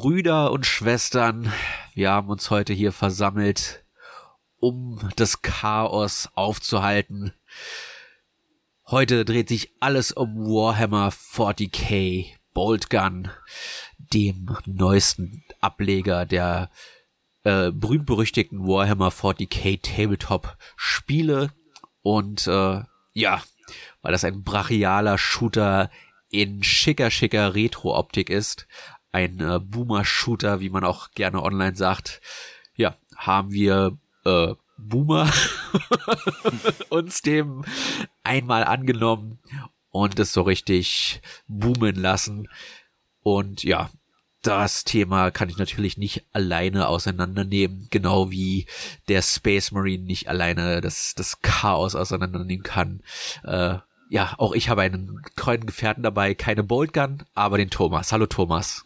Brüder und Schwestern, wir haben uns heute hier versammelt, um das Chaos aufzuhalten. Heute dreht sich alles um Warhammer 40k Boltgun, dem neuesten Ableger der äh, berühmt-berüchtigten Warhammer 40k Tabletop Spiele. Und äh, ja, weil das ein brachialer Shooter in schicker, schicker Retro-Optik ist, ein äh, Boomer-Shooter, wie man auch gerne online sagt, ja, haben wir äh, Boomer uns dem einmal angenommen und es so richtig boomen lassen. Und ja, das Thema kann ich natürlich nicht alleine auseinandernehmen, genau wie der Space Marine nicht alleine das, das Chaos auseinandernehmen kann. Äh, ja, auch ich habe einen treuen Gefährten dabei, keine Boltgun, aber den Thomas. Hallo Thomas.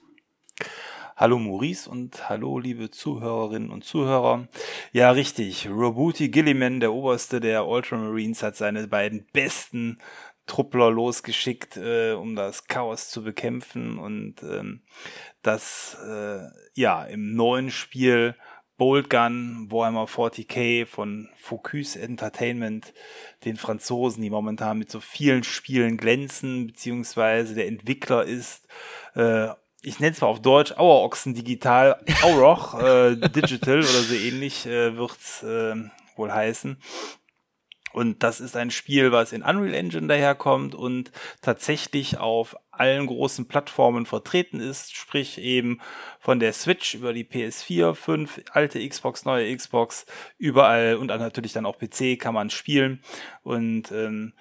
Hallo Maurice und hallo liebe Zuhörerinnen und Zuhörer. Ja, richtig. Robuti Gilliman, der Oberste der Ultramarines, hat seine beiden besten Truppler losgeschickt, äh, um das Chaos zu bekämpfen und ähm, das äh, ja im neuen Spiel Bolt Gun Warhammer 40k von Focus Entertainment, den Franzosen, die momentan mit so vielen Spielen glänzen, beziehungsweise der Entwickler ist äh, ich nenne es mal auf Deutsch, Auerochsen Digital, Auroch äh, Digital oder so ähnlich äh, wird's äh, wohl heißen. Und das ist ein Spiel, was in Unreal Engine daherkommt und tatsächlich auf allen großen Plattformen vertreten ist, sprich eben von der Switch über die PS4, 5, alte Xbox, neue Xbox, überall und natürlich dann auch PC kann man spielen. Und ähm,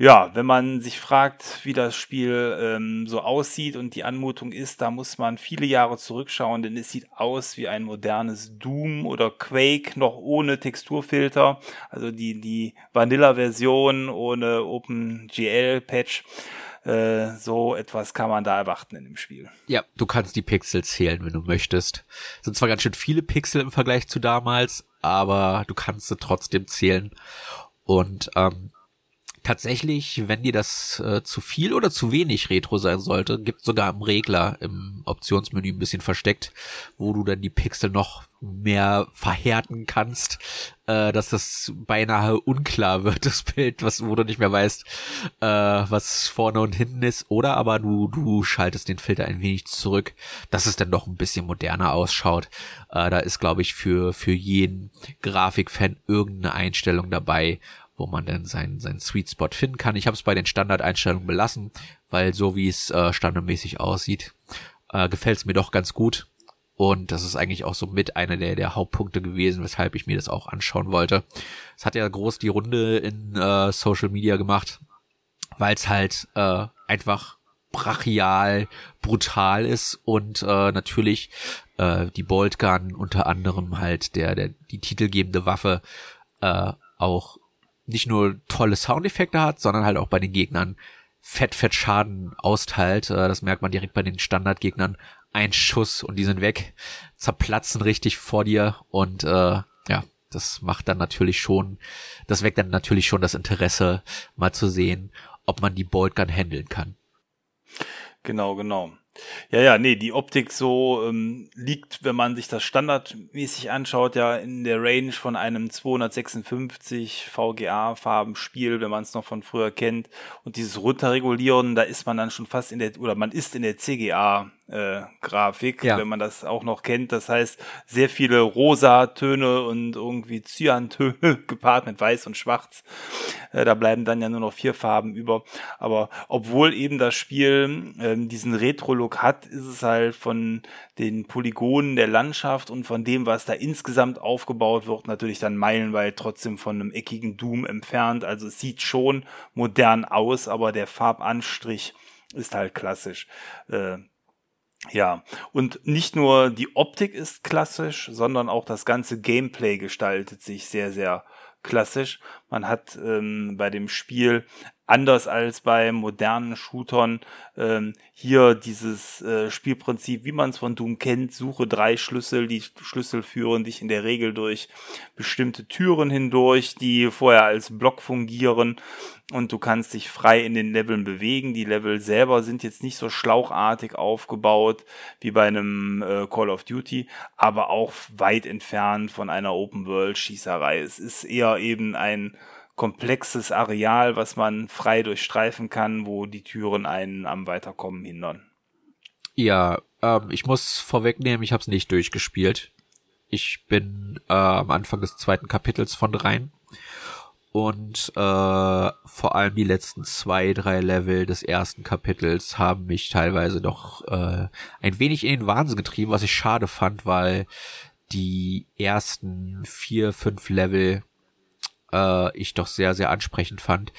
ja, wenn man sich fragt, wie das Spiel ähm, so aussieht und die Anmutung ist, da muss man viele Jahre zurückschauen, denn es sieht aus wie ein modernes Doom oder Quake, noch ohne Texturfilter, also die, die Vanilla-Version ohne OpenGL-Patch. Äh, so etwas kann man da erwarten in dem Spiel. Ja, du kannst die Pixel zählen, wenn du möchtest. Sind zwar ganz schön viele Pixel im Vergleich zu damals, aber du kannst sie trotzdem zählen. Und ähm, tatsächlich, wenn dir das äh, zu viel oder zu wenig Retro sein sollte, gibt sogar im Regler im Optionsmenü ein bisschen versteckt, wo du dann die Pixel noch mehr verhärten kannst, äh, dass das beinahe unklar wird, das Bild, was, wo du nicht mehr weißt, äh, was vorne und hinten ist, oder aber du, du schaltest den Filter ein wenig zurück, dass es dann doch ein bisschen moderner ausschaut. Äh, da ist, glaube ich, für, für jeden Grafikfan irgendeine Einstellung dabei, wo man dann seinen, seinen Sweet Spot finden kann. Ich habe es bei den Standardeinstellungen belassen, weil so wie es äh, standardmäßig aussieht, äh, gefällt es mir doch ganz gut. Und das ist eigentlich auch so mit einer der, der Hauptpunkte gewesen, weshalb ich mir das auch anschauen wollte. Es hat ja groß die Runde in äh, Social Media gemacht, weil es halt äh, einfach brachial, brutal ist und äh, natürlich äh, die Bolt Gun unter anderem halt der, der die titelgebende Waffe äh, auch nicht nur tolle Soundeffekte hat, sondern halt auch bei den Gegnern fett, fett Schaden austeilt. Äh, das merkt man direkt bei den Standardgegnern. Ein Schuss und die sind weg, zerplatzen richtig vor dir und äh, ja, das macht dann natürlich schon, das weckt dann natürlich schon das Interesse, mal zu sehen, ob man die Boltgun handeln kann. Genau, genau. Ja, ja, nee, die Optik so ähm, liegt, wenn man sich das standardmäßig anschaut, ja in der Range von einem 256 VGA-Farbenspiel, wenn man es noch von früher kennt. Und dieses Runterregulieren, da ist man dann schon fast in der, oder man ist in der CGA äh, Grafik, ja. wenn man das auch noch kennt. Das heißt, sehr viele rosa Töne und irgendwie Cyantöne gepaart mit weiß und schwarz. Äh, da bleiben dann ja nur noch vier Farben über. Aber obwohl eben das Spiel äh, diesen Retro-Look hat, ist es halt von den Polygonen der Landschaft und von dem, was da insgesamt aufgebaut wird, natürlich dann meilenweit trotzdem von einem eckigen Doom entfernt. Also es sieht schon modern aus, aber der Farbanstrich ist halt klassisch. Äh, ja, und nicht nur die Optik ist klassisch, sondern auch das ganze Gameplay gestaltet sich sehr, sehr klassisch. Man hat ähm, bei dem Spiel anders als bei modernen Shootern ähm, hier dieses äh, Spielprinzip, wie man es von Doom kennt, suche drei Schlüssel, die Schlüssel führen dich in der Regel durch bestimmte Türen hindurch, die vorher als Block fungieren und du kannst dich frei in den Leveln bewegen. Die Level selber sind jetzt nicht so schlauchartig aufgebaut wie bei einem äh, Call of Duty, aber auch weit entfernt von einer Open World Schießerei. Es ist eher eben ein komplexes Areal, was man frei durchstreifen kann, wo die Türen einen am Weiterkommen hindern. Ja, ähm, ich muss vorwegnehmen, ich habe es nicht durchgespielt. Ich bin äh, am Anfang des zweiten Kapitels von dreien und äh, vor allem die letzten zwei, drei Level des ersten Kapitels haben mich teilweise doch äh, ein wenig in den Wahnsinn getrieben, was ich schade fand, weil die ersten vier, fünf Level äh, ich doch sehr, sehr ansprechend fand.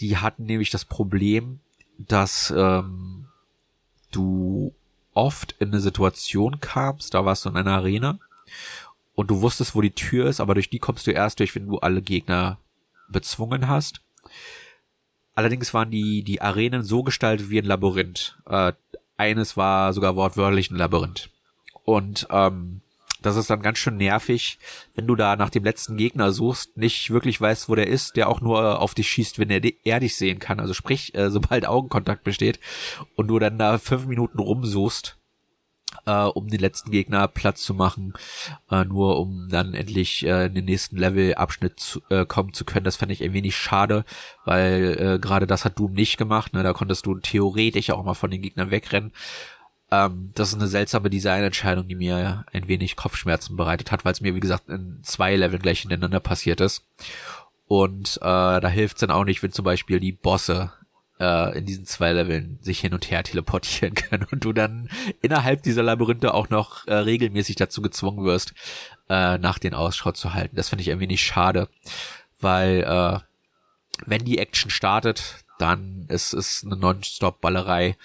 Die hatten nämlich das Problem, dass ähm, du oft in eine Situation kamst, da warst du in einer Arena und du wusstest, wo die Tür ist, aber durch die kommst du erst durch, wenn du alle Gegner bezwungen hast. Allerdings waren die, die Arenen so gestaltet wie ein Labyrinth. Äh, eines war sogar wortwörtlich ein Labyrinth. Und ähm, das ist dann ganz schön nervig, wenn du da nach dem letzten Gegner suchst, nicht wirklich weißt, wo der ist, der auch nur auf dich schießt, wenn er, er dich sehen kann. Also sprich, äh, sobald Augenkontakt besteht und du dann da fünf Minuten rumsuchst, äh, um den letzten Gegner Platz zu machen, äh, nur um dann endlich äh, in den nächsten Level-Abschnitt zu, äh, kommen zu können. Das fand ich ein wenig schade, weil äh, gerade das hat Doom nicht gemacht. Ne? Da konntest du theoretisch auch mal von den Gegnern wegrennen. Ähm, das ist eine seltsame Designentscheidung, die mir ein wenig Kopfschmerzen bereitet hat, weil es mir, wie gesagt, in zwei Leveln gleich hintereinander passiert ist. Und äh, da hilft es dann auch nicht, wenn zum Beispiel die Bosse äh, in diesen zwei Leveln sich hin und her teleportieren können und du dann innerhalb dieser Labyrinthe auch noch äh, regelmäßig dazu gezwungen wirst, äh, nach den Ausschau zu halten. Das finde ich ein wenig schade, weil äh, wenn die Action startet, dann ist es eine Non-Stop-Ballerei,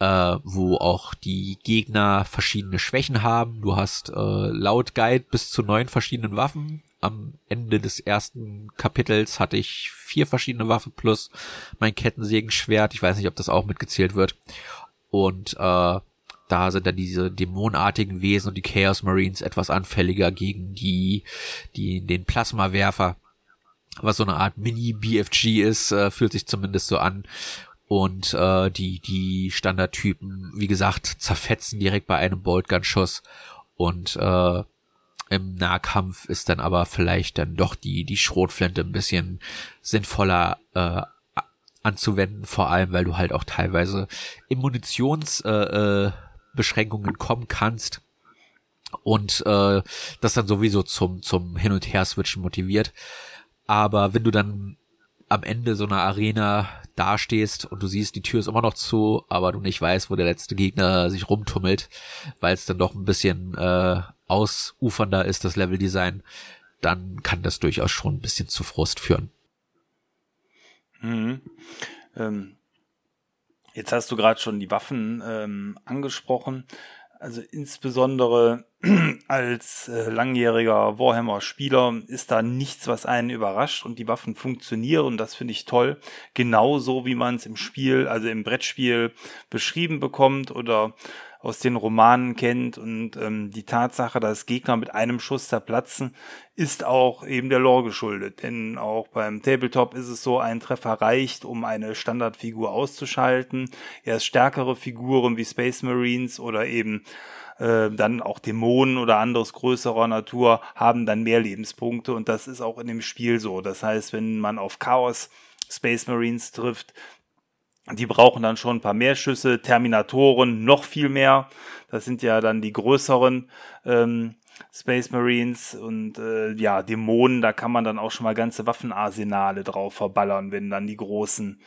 äh, wo auch die Gegner verschiedene Schwächen haben. Du hast äh, laut Guide bis zu neun verschiedenen Waffen, am Ende des ersten Kapitels hatte ich vier verschiedene Waffen plus mein Kettensägenschwert. Ich weiß nicht, ob das auch mitgezählt wird. Und äh, da sind dann diese dämonartigen Wesen und die Chaos Marines etwas anfälliger gegen die, die den Plasmawerfer, was so eine Art Mini-BFG ist, äh, fühlt sich zumindest so an. Und äh, die, die Standardtypen, wie gesagt, zerfetzen direkt bei einem Boltgun-Schuss. Und äh, im Nahkampf ist dann aber vielleicht dann doch die, die Schrotflinte ein bisschen sinnvoller äh, anzuwenden, vor allem weil du halt auch teilweise in Munitionsbeschränkungen äh, Beschränkungen kommen kannst und äh, das dann sowieso zum, zum Hin- und Her-Switchen motiviert. Aber wenn du dann am Ende so einer Arena dastehst und du siehst, die Tür ist immer noch zu, aber du nicht weißt, wo der letzte Gegner sich rumtummelt, weil es dann doch ein bisschen äh, ausufernder ist, das Leveldesign, dann kann das durchaus schon ein bisschen zu Frust führen. Mhm. Ähm, jetzt hast du gerade schon die Waffen ähm, angesprochen. Also insbesondere als äh, langjähriger Warhammer-Spieler ist da nichts, was einen überrascht und die Waffen funktionieren. Das finde ich toll. Genauso wie man es im Spiel, also im Brettspiel beschrieben bekommt oder aus den Romanen kennt und ähm, die Tatsache, dass Gegner mit einem Schuss zerplatzen, ist auch eben der Lore geschuldet. Denn auch beim Tabletop ist es so, ein Treffer reicht, um eine Standardfigur auszuschalten. Erst stärkere Figuren wie Space Marines oder eben äh, dann auch Dämonen oder anderes größerer Natur haben dann mehr Lebenspunkte und das ist auch in dem Spiel so. Das heißt, wenn man auf Chaos Space Marines trifft, die brauchen dann schon ein paar mehr Schüsse, Terminatoren noch viel mehr. Das sind ja dann die größeren ähm, Space Marines und äh, ja, Dämonen, da kann man dann auch schon mal ganze Waffenarsenale drauf verballern, wenn dann die großen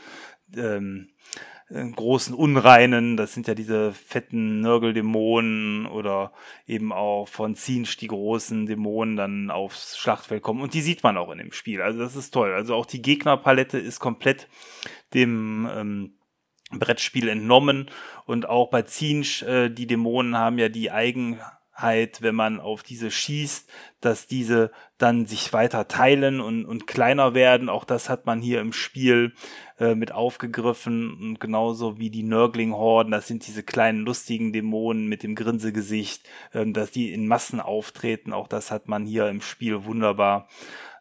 ähm, äh, großen Unreinen, das sind ja diese fetten Nörgeldämonen oder eben auch von Zinsch die großen Dämonen dann aufs Schlachtfeld kommen und die sieht man auch in dem Spiel. Also das ist toll. Also auch die Gegnerpalette ist komplett dem ähm, Brettspiel entnommen und auch bei Zinsch, äh, die Dämonen haben ja die Eigen wenn man auf diese schießt, dass diese dann sich weiter teilen und, und kleiner werden. Auch das hat man hier im Spiel äh, mit aufgegriffen. Und genauso wie die Nörgling-Horden, das sind diese kleinen lustigen Dämonen mit dem Grinsegesicht, äh, dass die in Massen auftreten. Auch das hat man hier im Spiel wunderbar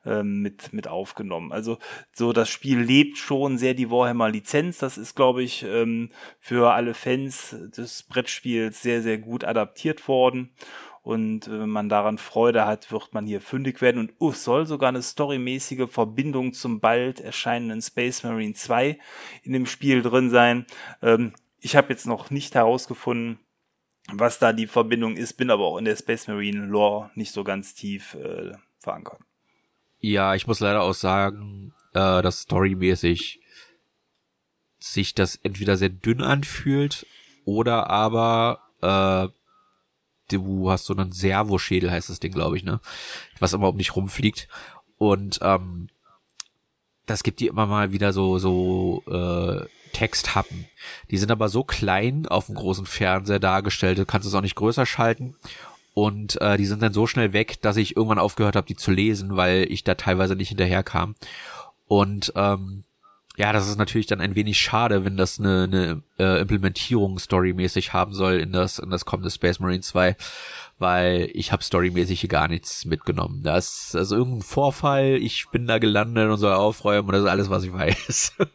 ähm, mit, mit aufgenommen. Also so das Spiel lebt schon sehr die Warhammer Lizenz. Das ist, glaube ich, ähm, für alle Fans des Brettspiels sehr, sehr gut adaptiert worden. Und wenn man daran Freude hat, wird man hier fündig werden. Und uh, soll sogar eine storymäßige Verbindung zum bald erscheinenden Space Marine 2 in dem Spiel drin sein. Ähm, ich habe jetzt noch nicht herausgefunden, was da die Verbindung ist, bin aber auch in der Space Marine Lore nicht so ganz tief äh, verankert. Ja, ich muss leider auch sagen, äh, dass storymäßig sich das entweder sehr dünn anfühlt oder aber äh, du hast so einen Servoschädel, heißt das Ding, glaube ich, ne? Was immer um dich rumfliegt. Und ähm, das gibt dir immer mal wieder so, so äh, Texthappen. Die sind aber so klein auf dem großen Fernseher dargestellt, du kannst es auch nicht größer schalten. Und äh, die sind dann so schnell weg, dass ich irgendwann aufgehört habe, die zu lesen, weil ich da teilweise nicht hinterherkam. Und ähm, ja, das ist natürlich dann ein wenig schade, wenn das eine, eine äh, Implementierung storymäßig haben soll in das, in das kommende Space Marine 2, weil ich habe storymäßig hier gar nichts mitgenommen. Das ist also irgendein Vorfall, ich bin da gelandet und soll aufräumen und das ist alles, was ich weiß.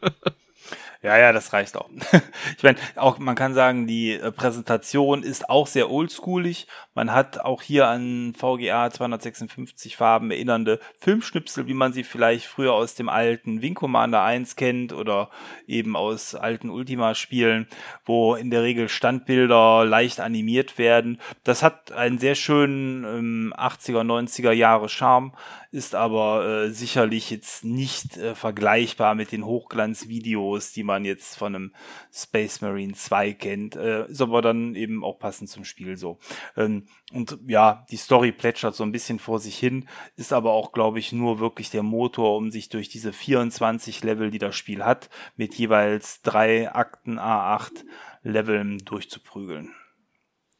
Ja, ja, das reicht auch. ich meine, auch man kann sagen, die äh, Präsentation ist auch sehr oldschoolig. Man hat auch hier an VGA 256 Farben erinnernde Filmschnipsel, wie man sie vielleicht früher aus dem alten Wing Commander 1 kennt oder eben aus alten Ultima-Spielen, wo in der Regel Standbilder leicht animiert werden. Das hat einen sehr schönen ähm, 80er, 90er Jahre Charme ist aber äh, sicherlich jetzt nicht äh, vergleichbar mit den Hochglanzvideos, die man jetzt von einem Space Marine 2 kennt, äh, ist aber dann eben auch passend zum Spiel so. Ähm, und ja, die Story plätschert so ein bisschen vor sich hin, ist aber auch, glaube ich, nur wirklich der Motor, um sich durch diese 24 Level, die das Spiel hat, mit jeweils drei Akten A8 Leveln durchzuprügeln.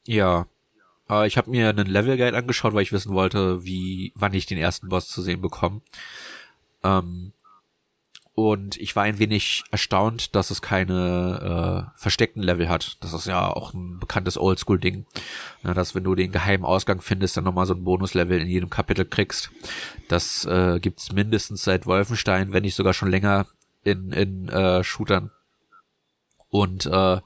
Ja, äh, ich habe mir einen Level Guide angeschaut, weil ich wissen wollte, wie, wann ich den ersten Boss zu sehen bekomme. Ähm, und ich war ein wenig erstaunt, dass es keine äh, versteckten Level hat. Das ist ja auch ein bekanntes Oldschool-Ding. Ja, dass wenn du den geheimen Ausgang findest, dann nochmal so ein Bonuslevel in jedem Kapitel kriegst. Das äh, gibt's mindestens seit Wolfenstein, wenn nicht sogar schon länger in, in äh, Shootern. Und äh,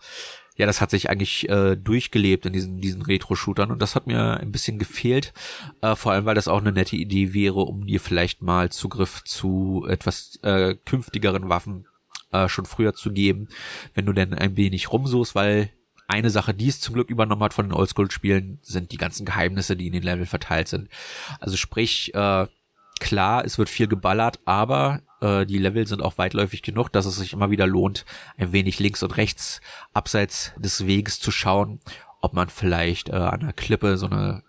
ja, das hat sich eigentlich äh, durchgelebt in diesen, diesen Retro-Shootern und das hat mir ein bisschen gefehlt, äh, vor allem weil das auch eine nette Idee wäre, um dir vielleicht mal Zugriff zu etwas äh, künftigeren Waffen äh, schon früher zu geben, wenn du denn ein wenig rumsuchst, weil eine Sache, die es zum Glück übernommen hat von den Oldschool-Spielen, sind die ganzen Geheimnisse, die in den Level verteilt sind. Also sprich, äh, klar, es wird viel geballert, aber äh, die Level sind auch weitläufig genug, dass es sich immer wieder lohnt, ein wenig links und rechts abseits des Weges zu schauen, ob man vielleicht äh, an der Klippe so eine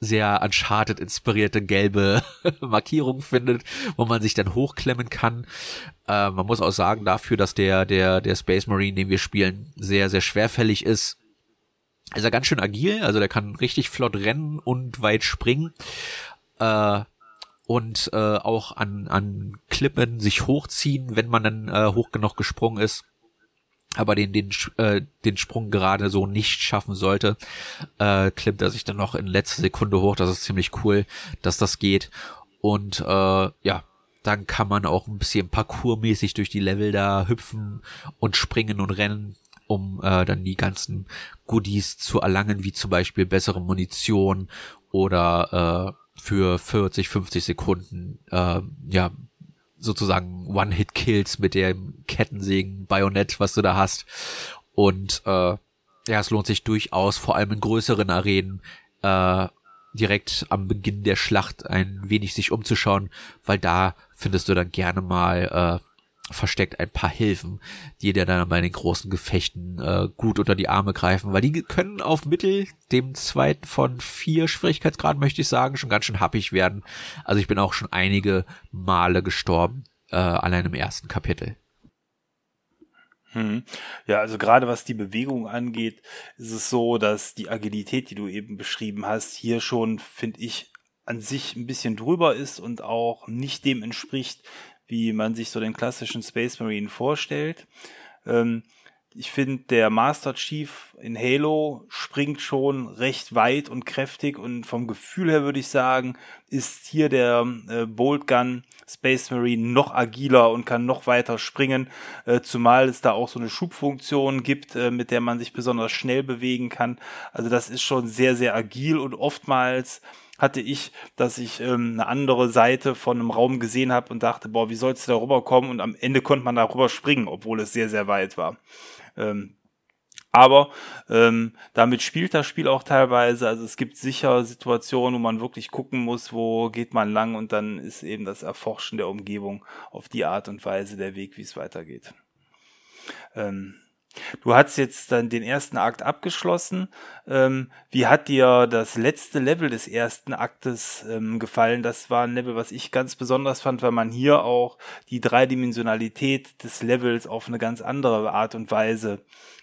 sehr Uncharted inspirierte gelbe Markierung findet, wo man sich dann hochklemmen kann. Äh, man muss auch sagen, dafür, dass der, der, der Space Marine, den wir spielen, sehr, sehr schwerfällig ist, ist er ganz schön agil, also der kann richtig flott rennen und weit springen. Äh, und äh, auch an, an Klippen sich hochziehen, wenn man dann äh, hoch genug gesprungen ist aber den den äh, den Sprung gerade so nicht schaffen sollte, äh, klimmt er sich dann noch in letzter Sekunde hoch. Das ist ziemlich cool, dass das geht. Und äh, ja, dann kann man auch ein bisschen parkourmäßig durch die Level da hüpfen und springen und rennen, um äh, dann die ganzen Goodies zu erlangen, wie zum Beispiel bessere Munition oder äh, für 40, 50 Sekunden, äh, ja, sozusagen One-Hit-Kills mit dem Kettensägen-Bajonett, was du da hast. Und äh, ja, es lohnt sich durchaus, vor allem in größeren Arenen, äh, direkt am Beginn der Schlacht ein wenig sich umzuschauen, weil da findest du dann gerne mal äh, versteckt ein paar Hilfen, die dir dann bei den großen Gefechten äh, gut unter die Arme greifen, weil die können auf Mittel, dem zweiten von vier Schwierigkeitsgraden, möchte ich sagen, schon ganz schön happig werden. Also ich bin auch schon einige Male gestorben, äh, allein im ersten Kapitel. Hm. Ja, also gerade was die Bewegung angeht, ist es so, dass die Agilität, die du eben beschrieben hast, hier schon, finde ich, an sich ein bisschen drüber ist und auch nicht dem entspricht, wie man sich so den klassischen Space Marine vorstellt. Ähm, ich finde, der Master Chief in Halo springt schon recht weit und kräftig und vom Gefühl her würde ich sagen, ist hier der äh, Bolt Gun Space Marine noch agiler und kann noch weiter springen, äh, zumal es da auch so eine Schubfunktion gibt, äh, mit der man sich besonders schnell bewegen kann. Also das ist schon sehr, sehr agil und oftmals hatte ich, dass ich ähm, eine andere Seite von einem Raum gesehen habe und dachte, boah, wie sollst du da rüberkommen? Und am Ende konnte man da rüber springen, obwohl es sehr, sehr weit war. Ähm, aber ähm, damit spielt das Spiel auch teilweise. Also es gibt sicher Situationen, wo man wirklich gucken muss, wo geht man lang und dann ist eben das Erforschen der Umgebung auf die Art und Weise der Weg, wie es weitergeht. Ähm, Du hast jetzt dann den ersten Akt abgeschlossen. Ähm, wie hat dir das letzte Level des ersten Aktes ähm, gefallen? Das war ein Level, was ich ganz besonders fand, weil man hier auch die Dreidimensionalität des Levels auf eine ganz andere Art und Weise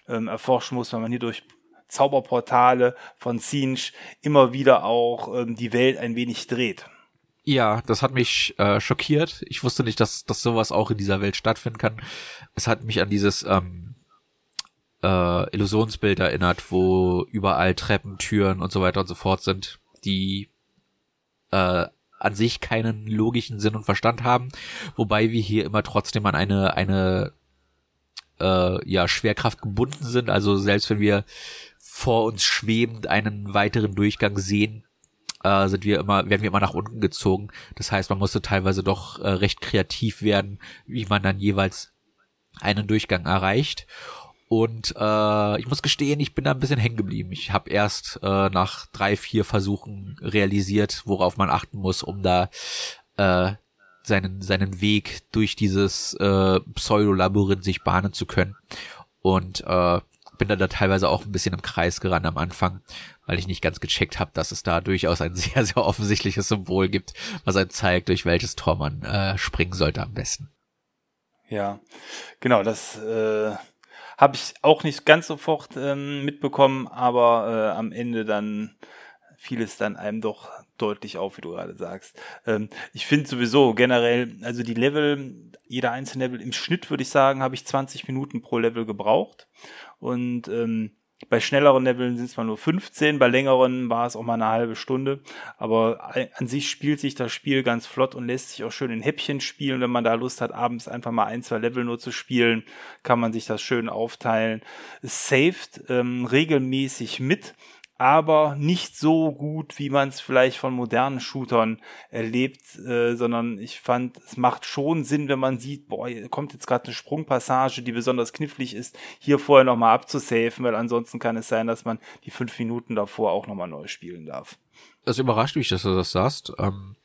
ähm, erforschen muss, weil man hier durch Zauberportale von Zinch immer wieder auch ähm, die Welt ein wenig dreht. Ja, das hat mich äh, schockiert. Ich wusste nicht, dass, dass sowas auch in dieser Welt stattfinden kann. Es hat mich an dieses ähm, äh, Illusionsbild erinnert, wo überall Treppen, Türen und so weiter und so fort sind, die äh, an sich keinen logischen Sinn und Verstand haben, wobei wir hier immer trotzdem an eine eine äh, ja Schwerkraft gebunden sind. Also selbst wenn wir vor uns schwebend einen weiteren Durchgang sehen, äh, sind wir immer werden wir immer nach unten gezogen. Das heißt, man musste teilweise doch äh, recht kreativ werden, wie man dann jeweils einen Durchgang erreicht. Und äh, ich muss gestehen, ich bin da ein bisschen hängen geblieben. Ich habe erst äh, nach drei, vier Versuchen realisiert, worauf man achten muss, um da äh, seinen, seinen Weg durch dieses äh, Pseudolabyrinth sich bahnen zu können. Und äh, bin dann da teilweise auch ein bisschen im Kreis gerannt am Anfang, weil ich nicht ganz gecheckt habe, dass es da durchaus ein sehr, sehr offensichtliches Symbol gibt, was einem zeigt, durch welches Tor man äh, springen sollte am besten. Ja, genau, das äh, habe ich auch nicht ganz sofort ähm, mitbekommen, aber äh, am Ende dann fiel es dann einem doch deutlich auf, wie du gerade sagst. Ähm, ich finde sowieso generell, also die Level, jeder einzelne Level im Schnitt würde ich sagen, habe ich 20 Minuten pro Level gebraucht. Und ähm, bei schnelleren Leveln sind es mal nur 15, bei längeren war es auch mal eine halbe Stunde. Aber an sich spielt sich das Spiel ganz flott und lässt sich auch schön in Häppchen spielen. Wenn man da Lust hat, abends einfach mal ein, zwei Level nur zu spielen, kann man sich das schön aufteilen. Es saved ähm, regelmäßig mit aber nicht so gut, wie man es vielleicht von modernen Shootern erlebt, äh, sondern ich fand, es macht schon Sinn, wenn man sieht, boah, kommt jetzt gerade eine Sprungpassage, die besonders knifflig ist, hier vorher nochmal abzusafen, weil ansonsten kann es sein, dass man die fünf Minuten davor auch nochmal neu spielen darf. Das überrascht mich, dass du das sagst. Ähm,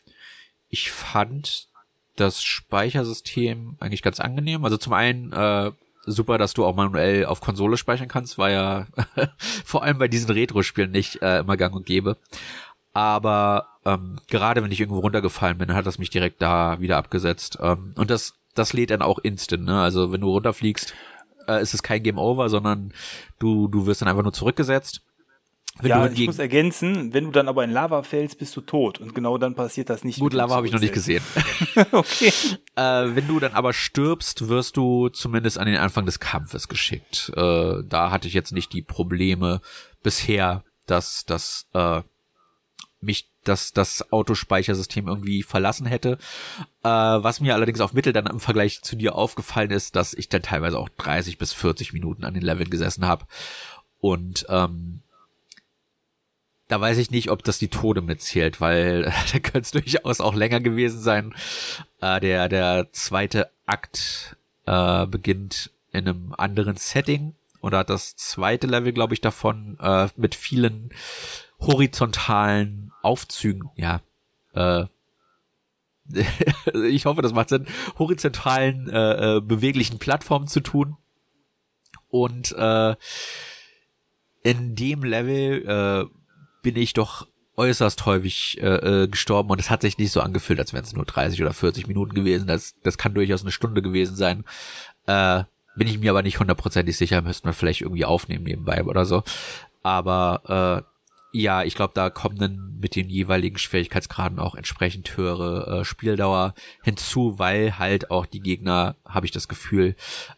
ich fand das Speichersystem eigentlich ganz angenehm. Also zum einen äh, super, dass du auch manuell auf Konsole speichern kannst, war ja vor allem bei diesen Retro-Spielen nicht äh, immer gang und gäbe. Aber ähm, gerade wenn ich irgendwo runtergefallen bin, hat das mich direkt da wieder abgesetzt. Ähm, und das, das lädt dann auch instant, ne? Also wenn du runterfliegst, äh, ist es kein Game Over, sondern du, du wirst dann einfach nur zurückgesetzt. Wenn ja, ich muss ergänzen, wenn du dann aber in Lava fällst, bist du tot. Und genau dann passiert das nicht. Gut, Lava habe ich noch nicht gesehen. okay. Äh, wenn du dann aber stirbst, wirst du zumindest an den Anfang des Kampfes geschickt. Äh, da hatte ich jetzt nicht die Probleme bisher, dass dass äh, mich dass das Autospeichersystem irgendwie verlassen hätte. Äh, was mir allerdings auf Mittel dann im Vergleich zu dir aufgefallen ist, dass ich dann teilweise auch 30 bis 40 Minuten an den Leveln gesessen habe. Und ähm, da weiß ich nicht, ob das die Tode mitzählt, weil da könnte es durchaus auch länger gewesen sein. Äh, der, der zweite Akt äh, beginnt in einem anderen Setting oder das zweite Level, glaube ich, davon äh, mit vielen horizontalen Aufzügen, ja, äh, ich hoffe, das macht Sinn, horizontalen äh, äh, beweglichen Plattformen zu tun. Und äh, in dem Level äh, bin ich doch äußerst häufig äh, äh, gestorben und es hat sich nicht so angefühlt, als wären es nur 30 oder 40 Minuten gewesen. Das, das kann durchaus eine Stunde gewesen sein. Äh, bin ich mir aber nicht hundertprozentig sicher, müssten wir vielleicht irgendwie aufnehmen nebenbei oder so. Aber äh, ja, ich glaube, da kommen dann mit den jeweiligen Schwierigkeitsgraden auch entsprechend höhere äh, Spieldauer hinzu, weil halt auch die Gegner, habe ich das Gefühl,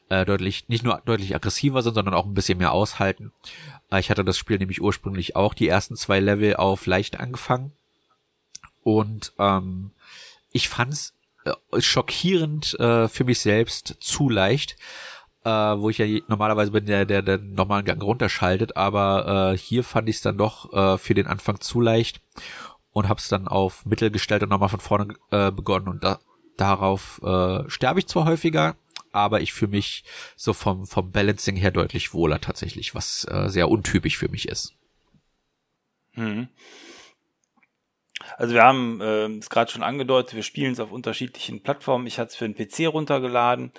äh, deutlich, nicht nur deutlich aggressiver sind, sondern auch ein bisschen mehr aushalten. Äh, ich hatte das Spiel nämlich ursprünglich auch die ersten zwei Level auf leicht angefangen. Und ähm, ich fand's äh, schockierend äh, für mich selbst zu leicht äh, wo ich ja normalerweise bin, der, der den normalen Gang runterschaltet, aber äh, hier fand ich es dann doch äh, für den Anfang zu leicht und habe es dann auf Mittel gestellt und nochmal von vorne äh, begonnen und da, darauf äh, sterbe ich zwar häufiger, aber ich fühle mich so vom, vom Balancing her deutlich wohler tatsächlich, was äh, sehr untypisch für mich ist. Hm. Also wir haben äh, es gerade schon angedeutet, wir spielen es auf unterschiedlichen Plattformen. Ich hatte es für den PC runtergeladen,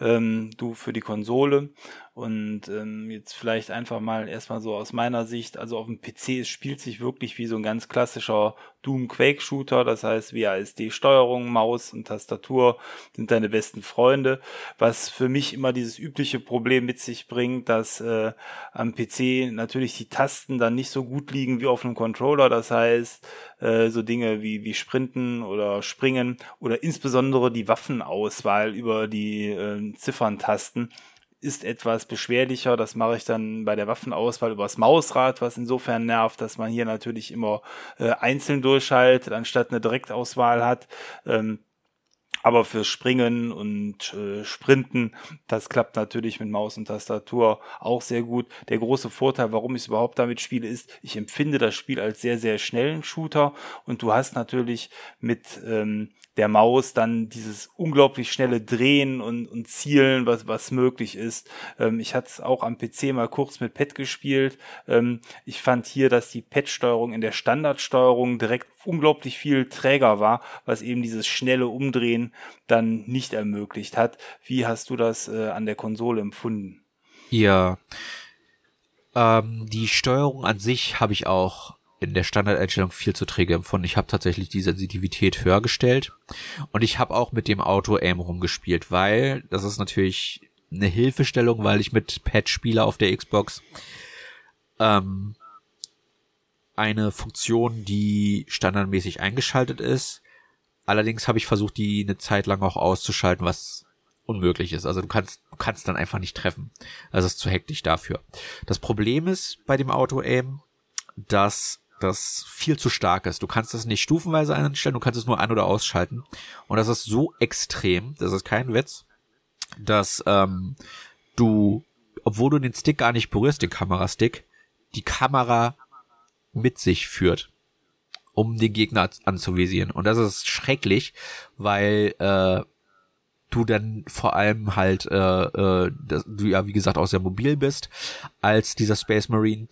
ähm, du für die Konsole. Und ähm, jetzt vielleicht einfach mal erstmal so aus meiner Sicht, also auf dem PC, es spielt sich wirklich wie so ein ganz klassischer Doom Quake Shooter, das heißt WASD Steuerung, Maus und Tastatur sind deine besten Freunde, was für mich immer dieses übliche Problem mit sich bringt, dass äh, am PC natürlich die Tasten dann nicht so gut liegen wie auf einem Controller, das heißt äh, so Dinge wie, wie Sprinten oder Springen oder insbesondere die Waffenauswahl über die äh, Zifferntasten ist etwas beschwerlicher. Das mache ich dann bei der Waffenauswahl übers Mausrad, was insofern nervt, dass man hier natürlich immer äh, einzeln durchschaltet, anstatt eine Direktauswahl hat. Ähm, aber für Springen und äh, Sprinten, das klappt natürlich mit Maus und Tastatur auch sehr gut. Der große Vorteil, warum ich es überhaupt damit spiele, ist, ich empfinde das Spiel als sehr, sehr schnellen Shooter und du hast natürlich mit ähm, der Maus dann dieses unglaublich schnelle Drehen und, und Zielen, was, was möglich ist. Ähm, ich hatte es auch am PC mal kurz mit Pad gespielt. Ähm, ich fand hier, dass die Pad-Steuerung in der Standardsteuerung direkt unglaublich viel träger war, was eben dieses schnelle Umdrehen dann nicht ermöglicht hat. Wie hast du das äh, an der Konsole empfunden? Ja. Ähm, die Steuerung an sich habe ich auch in der Standardeinstellung viel zu träge empfunden. Ich habe tatsächlich die Sensitivität höher gestellt und ich habe auch mit dem Auto-Aim rumgespielt, weil das ist natürlich eine Hilfestellung, weil ich mit Pad spiele auf der Xbox. Ähm, eine Funktion, die standardmäßig eingeschaltet ist. Allerdings habe ich versucht, die eine Zeit lang auch auszuschalten, was unmöglich ist. Also du kannst, du kannst dann einfach nicht treffen. Also es ist zu hektisch dafür. Das Problem ist bei dem Auto-Aim, dass das viel zu stark ist. Du kannst das nicht stufenweise einstellen, du kannst es nur an- oder ausschalten. Und das ist so extrem, das ist kein Witz, dass ähm, du, obwohl du den Stick gar nicht berührst, den Kamerastick, die Kamera mit sich führt, um den Gegner anzuvisieren. Und das ist schrecklich, weil äh, du dann vor allem halt, äh, äh, du ja wie gesagt auch sehr mobil bist als dieser Space Marine,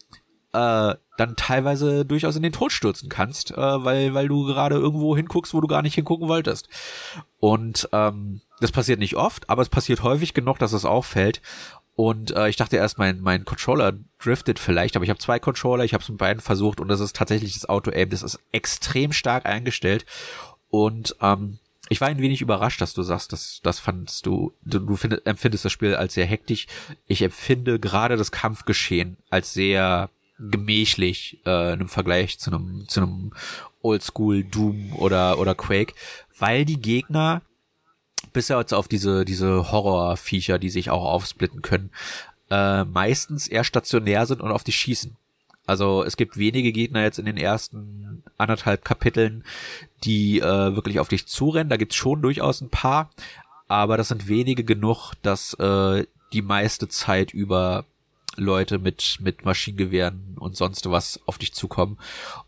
äh, dann teilweise durchaus in den Tod stürzen kannst, äh, weil, weil du gerade irgendwo hinguckst, wo du gar nicht hingucken wolltest. Und ähm, das passiert nicht oft, aber es passiert häufig genug, dass es auffällt. Und äh, ich dachte erst, mein, mein Controller driftet vielleicht, aber ich habe zwei Controller, ich habe es mit beiden versucht und das ist tatsächlich das Auto-Aim, das ist extrem stark eingestellt. Und ähm, ich war ein wenig überrascht, dass du sagst, dass das fandst du, du, du find, empfindest das Spiel als sehr hektisch. Ich empfinde gerade das Kampfgeschehen als sehr gemächlich äh, im Vergleich zu einem zu einem Oldschool Doom oder oder Quake, weil die Gegner bisher jetzt auf diese diese Horrorviecher, die sich auch aufsplitten können, äh, meistens eher stationär sind und auf die schießen. Also es gibt wenige Gegner jetzt in den ersten anderthalb Kapiteln, die äh, wirklich auf dich zurennen. Da gibt's schon durchaus ein paar, aber das sind wenige genug, dass äh, die meiste Zeit über Leute mit, mit Maschinengewehren und sonst was auf dich zukommen.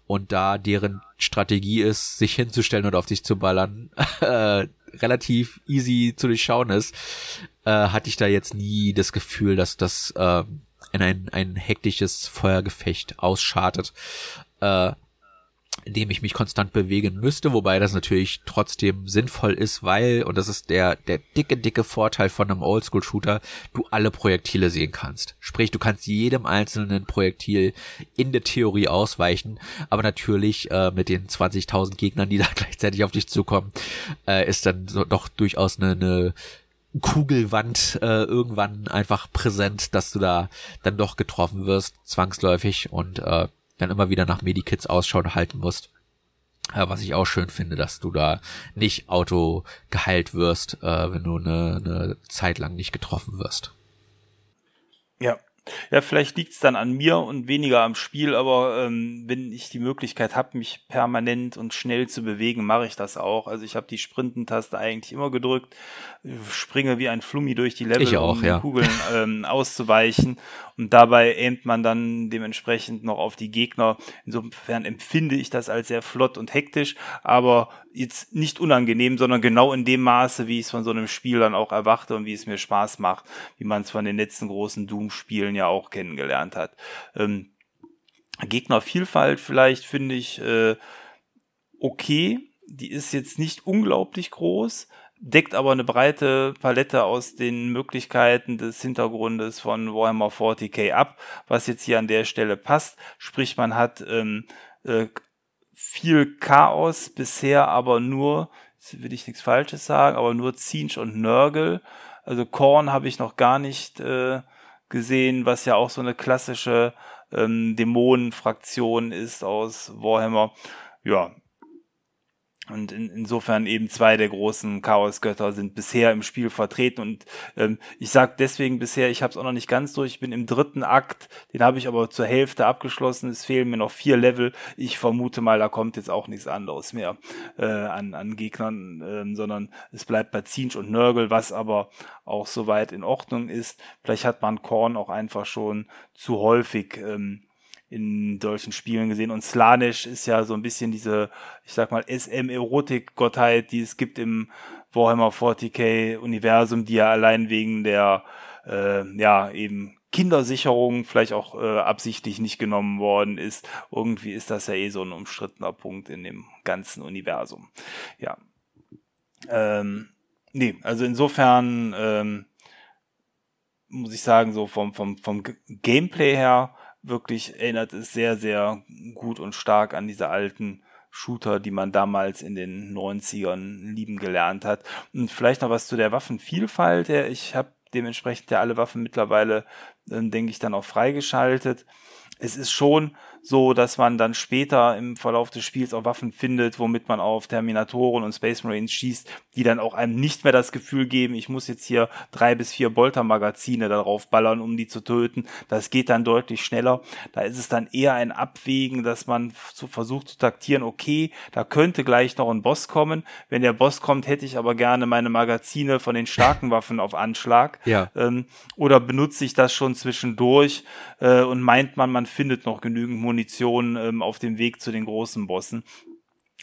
Und da deren Strategie ist, sich hinzustellen und auf dich zu ballern, äh, relativ easy zu durchschauen ist, äh, hatte ich da jetzt nie das Gefühl, dass das äh, in ein, ein hektisches Feuergefecht ausschartet. Äh, in dem ich mich konstant bewegen müsste, wobei das natürlich trotzdem sinnvoll ist, weil, und das ist der, der dicke, dicke Vorteil von einem Oldschool-Shooter, du alle Projektile sehen kannst. Sprich, du kannst jedem einzelnen Projektil in der Theorie ausweichen, aber natürlich äh, mit den 20.000 Gegnern, die da gleichzeitig auf dich zukommen, äh, ist dann so, doch durchaus eine, eine Kugelwand äh, irgendwann einfach präsent, dass du da dann doch getroffen wirst, zwangsläufig und äh, dann immer wieder nach Medikits Ausschau halten musst. Äh, was ich auch schön finde, dass du da nicht auto geheilt wirst, äh, wenn du eine, eine Zeit lang nicht getroffen wirst. Ja, ja, vielleicht liegt's dann an mir und weniger am Spiel, aber ähm, wenn ich die Möglichkeit habe, mich permanent und schnell zu bewegen, mache ich das auch. Also ich habe die Sprintentaste eigentlich immer gedrückt, springe wie ein Flummi durch die Level, auch, um ja. die Kugeln ähm, auszuweichen und dabei aimt man dann dementsprechend noch auf die Gegner. Insofern empfinde ich das als sehr flott und hektisch, aber jetzt nicht unangenehm, sondern genau in dem Maße, wie ich es von so einem Spiel dann auch erwarte und wie es mir Spaß macht, wie man es von den letzten großen Doom-Spielen ja auch kennengelernt hat. Ähm, Gegnervielfalt vielleicht finde ich äh, okay. Die ist jetzt nicht unglaublich groß, deckt aber eine breite Palette aus den Möglichkeiten des Hintergrundes von Warhammer 40k ab, was jetzt hier an der Stelle passt. Sprich, man hat ähm, äh, viel Chaos bisher, aber nur, will ich nichts Falsches sagen, aber nur Zinch und Nörgel. Also Korn habe ich noch gar nicht äh, gesehen, was ja auch so eine klassische ähm, Dämonenfraktion ist aus Warhammer. Ja, und in, insofern eben zwei der großen Chaosgötter sind bisher im Spiel vertreten. Und ähm, ich sage deswegen bisher, ich habe es auch noch nicht ganz durch. Ich bin im dritten Akt, den habe ich aber zur Hälfte abgeschlossen. Es fehlen mir noch vier Level. Ich vermute mal, da kommt jetzt auch nichts anderes mehr äh, an, an Gegnern, äh, sondern es bleibt bei Zinch und Nörgel, was aber auch soweit in Ordnung ist. Vielleicht hat man Korn auch einfach schon zu häufig. Ähm, in solchen Spielen gesehen. Und Slanisch ist ja so ein bisschen diese, ich sag mal, SM-Erotik-Gottheit, die es gibt im Warhammer 40k-Universum, die ja allein wegen der, äh, ja, eben Kindersicherung vielleicht auch äh, absichtlich nicht genommen worden ist. Irgendwie ist das ja eh so ein umstrittener Punkt in dem ganzen Universum. Ja. Ähm, nee, also insofern ähm, muss ich sagen, so vom, vom, vom Gameplay her wirklich erinnert es sehr, sehr gut und stark an diese alten Shooter, die man damals in den 90ern lieben gelernt hat. Und vielleicht noch was zu der Waffenvielfalt. Ich habe dementsprechend ja alle Waffen mittlerweile, äh, denke ich, dann auch freigeschaltet. Es ist schon so, dass man dann später im Verlauf des Spiels auch Waffen findet, womit man auf Terminatoren und Space Marines schießt, die dann auch einem nicht mehr das Gefühl geben, ich muss jetzt hier drei bis vier Bolter-Magazine darauf ballern, um die zu töten. Das geht dann deutlich schneller. Da ist es dann eher ein Abwägen, dass man zu, versucht zu taktieren, okay, da könnte gleich noch ein Boss kommen. Wenn der Boss kommt, hätte ich aber gerne meine Magazine von den starken Waffen auf Anschlag. Ja. Ähm, oder benutze ich das schon zwischendurch äh, und meint man, man findet noch genügend Munition Munition ähm, auf dem Weg zu den großen Bossen.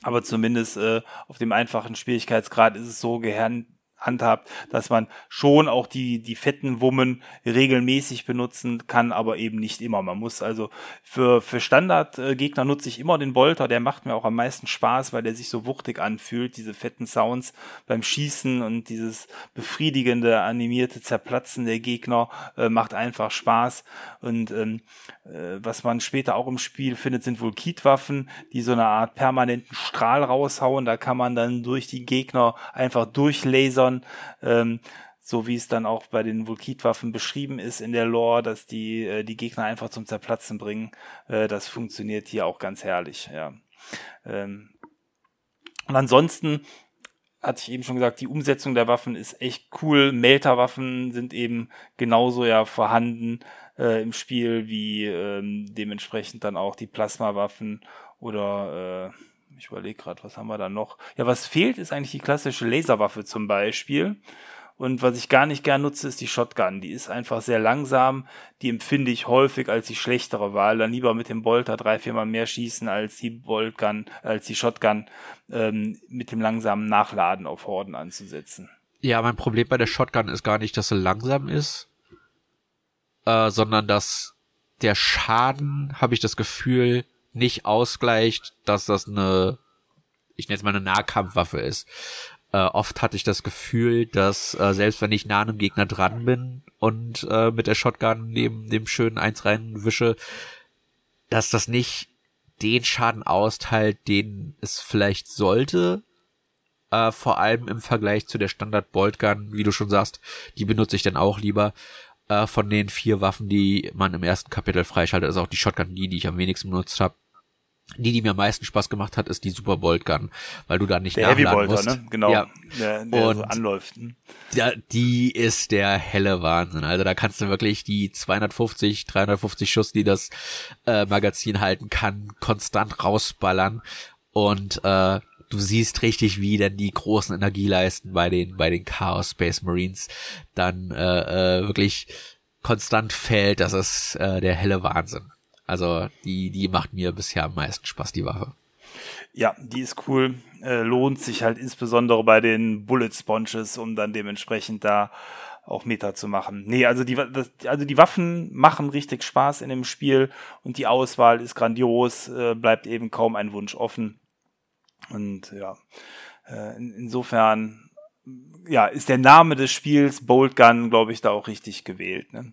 Aber zumindest äh, auf dem einfachen Schwierigkeitsgrad ist es so gehand handhabt, dass man schon auch die, die fetten Wummen regelmäßig benutzen kann, aber eben nicht immer. Man muss also für, für Standardgegner nutze ich immer den Bolter, der macht mir auch am meisten Spaß, weil der sich so wuchtig anfühlt, diese fetten Sounds beim Schießen und dieses befriedigende, animierte Zerplatzen der Gegner äh, macht einfach Spaß. Und ähm, äh, was man später auch im Spiel findet, sind Volkitwaffen, die so eine Art permanenten Strahl raushauen. Da kann man dann durch die Gegner einfach durchlasern Monstern, ähm, so wie es dann auch bei den Vulkitwaffen beschrieben ist in der Lore, dass die äh, die Gegner einfach zum Zerplatzen bringen. Äh, das funktioniert hier auch ganz herrlich. Ja. Ähm, und ansonsten hatte ich eben schon gesagt, die Umsetzung der Waffen ist echt cool. Melterwaffen sind eben genauso ja vorhanden äh, im Spiel wie ähm, dementsprechend dann auch die Plasmawaffen oder äh, ich überlege gerade, was haben wir da noch? Ja, was fehlt, ist eigentlich die klassische Laserwaffe zum Beispiel. Und was ich gar nicht gern nutze, ist die Shotgun. Die ist einfach sehr langsam. Die empfinde ich häufig als die schlechtere Wahl. Dann lieber mit dem Bolter drei, viermal mehr schießen als die Boltgun, als die Shotgun ähm, mit dem langsamen Nachladen auf Horden anzusetzen. Ja, mein Problem bei der Shotgun ist gar nicht, dass sie langsam ist, äh, sondern dass der Schaden, habe ich das Gefühl, nicht ausgleicht, dass das eine, ich nenne es mal eine Nahkampfwaffe ist. Äh, oft hatte ich das Gefühl, dass äh, selbst wenn ich nah an einem Gegner dran bin und äh, mit der Shotgun neben dem schönen Eins reinwische, dass das nicht den Schaden austeilt, den es vielleicht sollte. Äh, vor allem im Vergleich zu der Standard Bolt Gun, wie du schon sagst, die benutze ich dann auch lieber. Äh, von den vier Waffen, die man im ersten Kapitel freischaltet, ist auch die Shotgun die, die ich am wenigsten benutzt habe. Die, die mir am meisten Spaß gemacht hat, ist die Super Bolt Gun, weil du da nicht der nachladen Heavy Bolter, musst. ne? Genau. Ja. Der, der Und- so anläuft. hm? Ja, die ist der helle Wahnsinn. Also da kannst du wirklich die 250, 350 Schuss, die das äh, Magazin halten kann, konstant rausballern. Und äh, du siehst richtig, wie denn die großen Energieleisten bei den bei den Chaos Space Marines dann äh, äh, wirklich konstant fällt. Das ist äh, der helle Wahnsinn. Also die die macht mir bisher am meisten Spaß, die Waffe. Ja, die ist cool. Äh, lohnt sich halt insbesondere bei den Bullet Sponges, um dann dementsprechend da auch Meter zu machen. Nee, also die, das, also die Waffen machen richtig Spaß in dem Spiel und die Auswahl ist grandios, äh, bleibt eben kaum ein Wunsch offen. Und ja, äh, in, insofern ja, ist der Name des Spiels Bolt Gun, glaube ich, da auch richtig gewählt. Ne?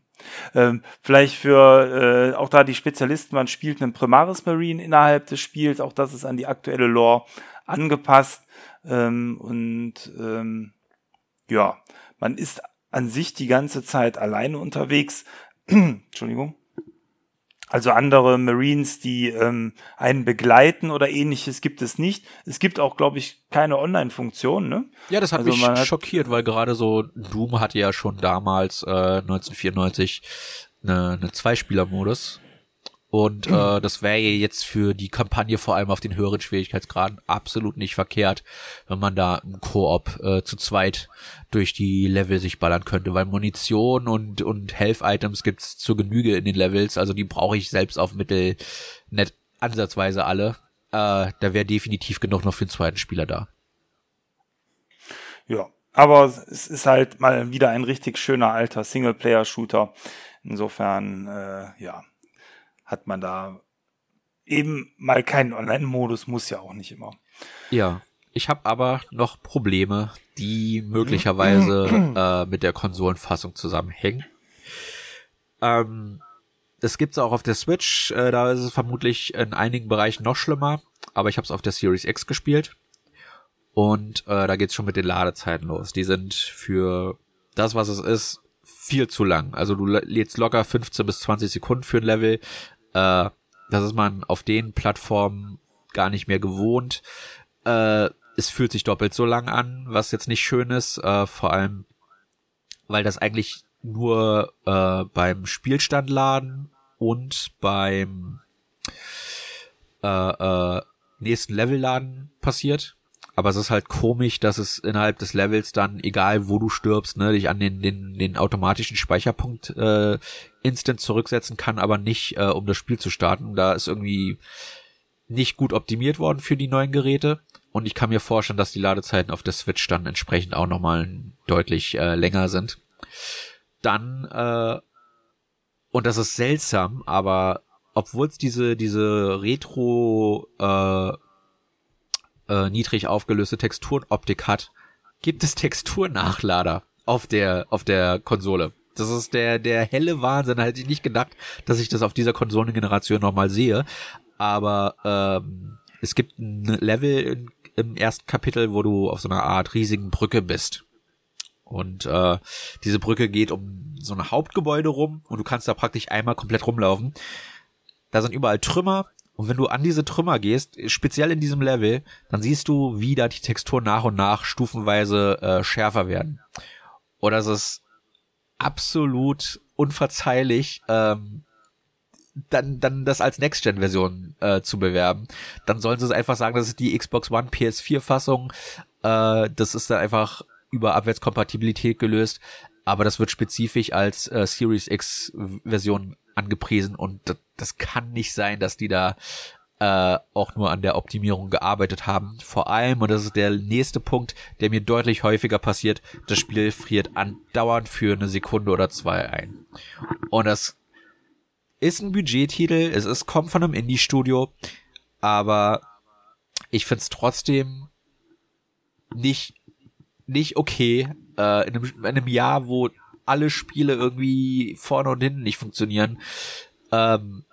Ähm, vielleicht für äh, auch da die Spezialisten, man spielt einen Primaris Marine innerhalb des Spiels, auch das ist an die aktuelle Lore angepasst. Ähm, und ähm, ja, man ist an sich die ganze Zeit alleine unterwegs. Entschuldigung. Also andere Marines, die ähm, einen begleiten oder ähnliches gibt es nicht. Es gibt auch, glaube ich, keine Online-Funktion, ne? Ja, das hat Also mich hat- schockiert, weil gerade so Doom hatte ja schon damals äh, 1994 eine, eine Zweispieler-Modus. Und äh, das wäre jetzt für die Kampagne vor allem auf den höheren Schwierigkeitsgraden absolut nicht verkehrt, wenn man da im Koop äh, zu zweit durch die Level sich ballern könnte, weil Munition und und Health-Items gibt's zur Genüge in den Levels, also die brauche ich selbst auf Mittel nicht ansatzweise alle. Äh, da wäre definitiv genug noch für den zweiten Spieler da. Ja, aber es ist halt mal wieder ein richtig schöner alter Singleplayer-Shooter. Insofern, äh, ja, hat man da eben mal keinen Online-Modus, muss ja auch nicht immer. Ja, ich habe aber noch Probleme, die möglicherweise äh, mit der Konsolenfassung zusammenhängen. Ähm, das gibt's auch auf der Switch, äh, da ist es vermutlich in einigen Bereichen noch schlimmer, aber ich habe es auf der Series X gespielt und äh, da geht's schon mit den Ladezeiten los. Die sind für das, was es ist, viel zu lang. Also du lädst locker 15 bis 20 Sekunden für ein Level. Äh, das ist man auf den Plattformen gar nicht mehr gewohnt. Äh, es fühlt sich doppelt so lang an, was jetzt nicht schön ist, äh, vor allem, weil das eigentlich nur äh, beim Spielstand laden und beim äh, äh, nächsten Level laden passiert. Aber es ist halt komisch, dass es innerhalb des Levels dann, egal wo du stirbst, ne, dich an den, den, den automatischen Speicherpunkt äh, instant zurücksetzen kann, aber nicht, äh, um das Spiel zu starten. Da ist irgendwie nicht gut optimiert worden für die neuen Geräte. Und ich kann mir vorstellen, dass die Ladezeiten auf der Switch dann entsprechend auch nochmal deutlich äh, länger sind. Dann, äh, und das ist seltsam, aber obwohl es diese, diese Retro äh, äh, niedrig aufgelöste Texturenoptik hat, gibt es Texturnachlader auf der, auf der Konsole. Das ist der, der helle Wahnsinn. Da hätte ich nicht gedacht, dass ich das auf dieser Konsolengeneration nochmal sehe. Aber ähm, es gibt ein Level in, im ersten Kapitel, wo du auf so einer Art riesigen Brücke bist. Und äh, diese Brücke geht um so ein Hauptgebäude rum und du kannst da praktisch einmal komplett rumlaufen. Da sind überall Trümmer und wenn du an diese Trümmer gehst, speziell in diesem Level, dann siehst du, wie da die Texturen nach und nach stufenweise äh, schärfer werden. Und das ist absolut unverzeihlich, ähm, dann, dann das als Next-Gen-Version äh, zu bewerben. Dann sollen sie es einfach sagen, das ist die Xbox One PS4-Fassung. Äh, das ist dann einfach über Abwärtskompatibilität gelöst. Aber das wird spezifisch als äh, Series X-Version angepriesen und das, das kann nicht sein, dass die da äh, auch nur an der Optimierung gearbeitet haben. Vor allem, und das ist der nächste Punkt, der mir deutlich häufiger passiert, das Spiel friert andauernd für eine Sekunde oder zwei ein. Und das ist ein Budgettitel, es ist, kommt von einem Indie-Studio, aber ich find's trotzdem nicht, nicht okay, äh, in, einem, in einem Jahr, wo alle Spiele irgendwie vorne und hinten nicht funktionieren, ähm,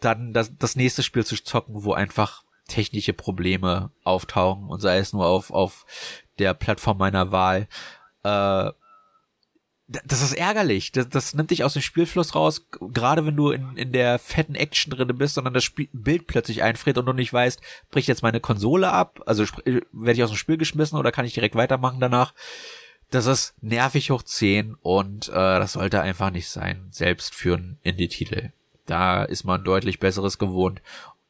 dann das, das nächste Spiel zu zocken, wo einfach technische Probleme auftauchen und sei es nur auf, auf der Plattform meiner Wahl. Äh, das ist ärgerlich. Das, das nimmt dich aus dem Spielfluss raus, gerade wenn du in, in der fetten Action drinne bist, sondern das Spiel, Bild plötzlich einfriert und du nicht weißt, bricht jetzt meine Konsole ab, also werde ich aus dem Spiel geschmissen oder kann ich direkt weitermachen danach. Das ist nervig hoch 10 und äh, das sollte einfach nicht sein, selbst für einen Indie-Titel. Da ist man deutlich besseres gewohnt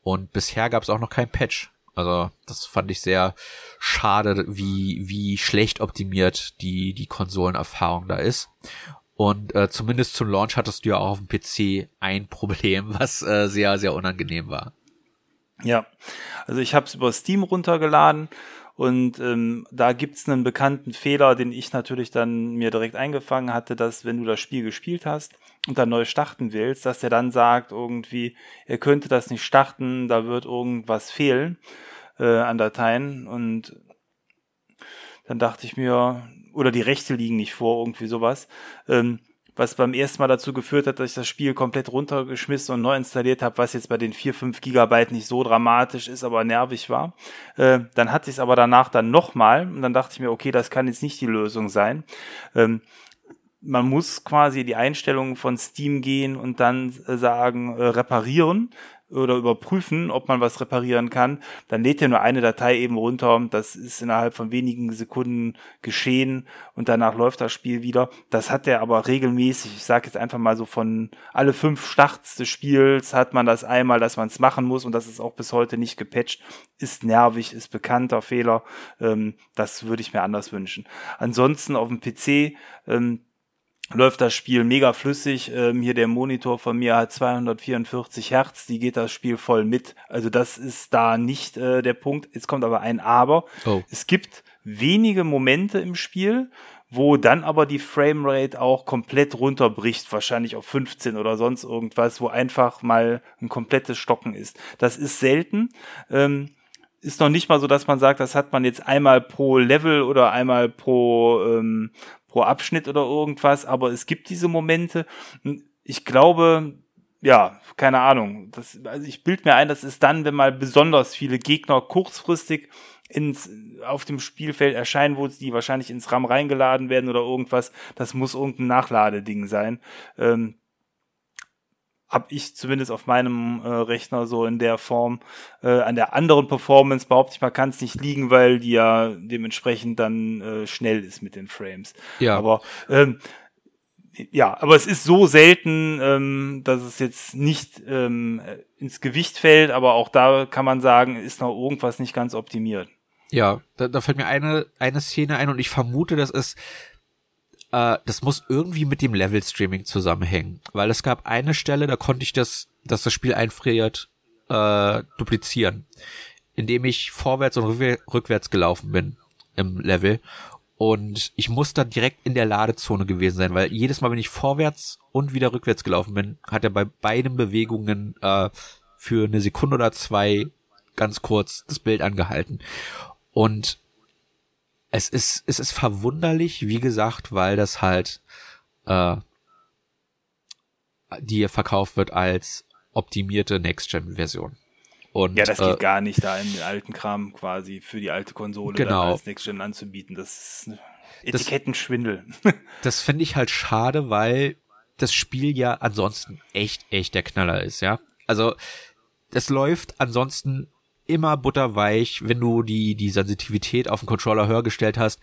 und bisher gab es auch noch kein Patch. Also das fand ich sehr schade, wie, wie schlecht optimiert die, die Konsolenerfahrung da ist. Und äh, zumindest zum Launch hattest du ja auch auf dem PC ein Problem, was äh, sehr, sehr unangenehm war. Ja, also ich habe es über Steam runtergeladen und ähm, da gibt's einen bekannten Fehler, den ich natürlich dann mir direkt eingefangen hatte, dass wenn du das Spiel gespielt hast und dann neu starten willst, dass der dann sagt irgendwie, er könnte das nicht starten, da wird irgendwas fehlen äh, an Dateien und dann dachte ich mir, oder die Rechte liegen nicht vor, irgendwie sowas. Ähm, was beim ersten Mal dazu geführt hat, dass ich das Spiel komplett runtergeschmissen und neu installiert habe, was jetzt bei den 4, 5 Gigabyte nicht so dramatisch ist, aber nervig war. Äh, dann hatte ich es aber danach dann nochmal und dann dachte ich mir, okay, das kann jetzt nicht die Lösung sein. Ähm, man muss quasi die Einstellungen von Steam gehen und dann äh, sagen, äh, reparieren oder überprüfen, ob man was reparieren kann, dann lädt er nur eine Datei eben runter. Das ist innerhalb von wenigen Sekunden geschehen und danach läuft das Spiel wieder. Das hat er aber regelmäßig. Ich sage jetzt einfach mal so von alle fünf Starts des Spiels hat man das einmal, dass man es machen muss und das ist auch bis heute nicht gepatcht. Ist nervig, ist bekannter Fehler. Ähm, das würde ich mir anders wünschen. Ansonsten auf dem PC ähm, läuft das Spiel mega flüssig. Ähm, hier der Monitor von mir hat 244 Hertz, die geht das Spiel voll mit. Also das ist da nicht äh, der Punkt. Jetzt kommt aber ein Aber. Oh. Es gibt wenige Momente im Spiel, wo dann aber die Framerate auch komplett runterbricht, wahrscheinlich auf 15 oder sonst irgendwas, wo einfach mal ein komplettes Stocken ist. Das ist selten. Ähm, ist noch nicht mal so, dass man sagt, das hat man jetzt einmal pro Level oder einmal pro, ähm, pro Abschnitt oder irgendwas, aber es gibt diese Momente. Ich glaube, ja, keine Ahnung. Das, also ich bild mir ein, das ist dann, wenn mal besonders viele Gegner kurzfristig ins, auf dem Spielfeld erscheinen, wo die wahrscheinlich ins RAM reingeladen werden oder irgendwas. Das muss irgendein Nachladeding sein. Ähm, habe ich zumindest auf meinem äh, Rechner so in der Form. Äh, an der anderen Performance behaupte ich mal, kann es nicht liegen, weil die ja dementsprechend dann äh, schnell ist mit den Frames. Ja. Aber ähm, ja, aber es ist so selten, ähm, dass es jetzt nicht ähm, ins Gewicht fällt, aber auch da kann man sagen, ist noch irgendwas nicht ganz optimiert. Ja, da, da fällt mir eine, eine Szene ein und ich vermute, das ist äh, das muss irgendwie mit dem Level-Streaming zusammenhängen. Weil es gab eine Stelle, da konnte ich das, dass das Spiel einfriert, äh, duplizieren. Indem ich vorwärts und rückwärts gelaufen bin im Level. Und ich muss dann direkt in der Ladezone gewesen sein, weil jedes Mal, wenn ich vorwärts und wieder rückwärts gelaufen bin, hat er bei beiden Bewegungen äh, für eine Sekunde oder zwei ganz kurz das Bild angehalten. Und es ist, es ist verwunderlich, wie gesagt, weil das halt äh, die verkauft wird als optimierte Next-Gen-Version. Und, ja, das geht äh, gar nicht, da in den alten Kram quasi für die alte Konsole genau. als Next-Gen anzubieten. Das ist Etikettenschwindel. Das, das finde ich halt schade, weil das Spiel ja ansonsten echt, echt der Knaller ist, ja. Also, das läuft ansonsten immer butterweich, wenn du die, die Sensitivität auf den Controller höher gestellt hast,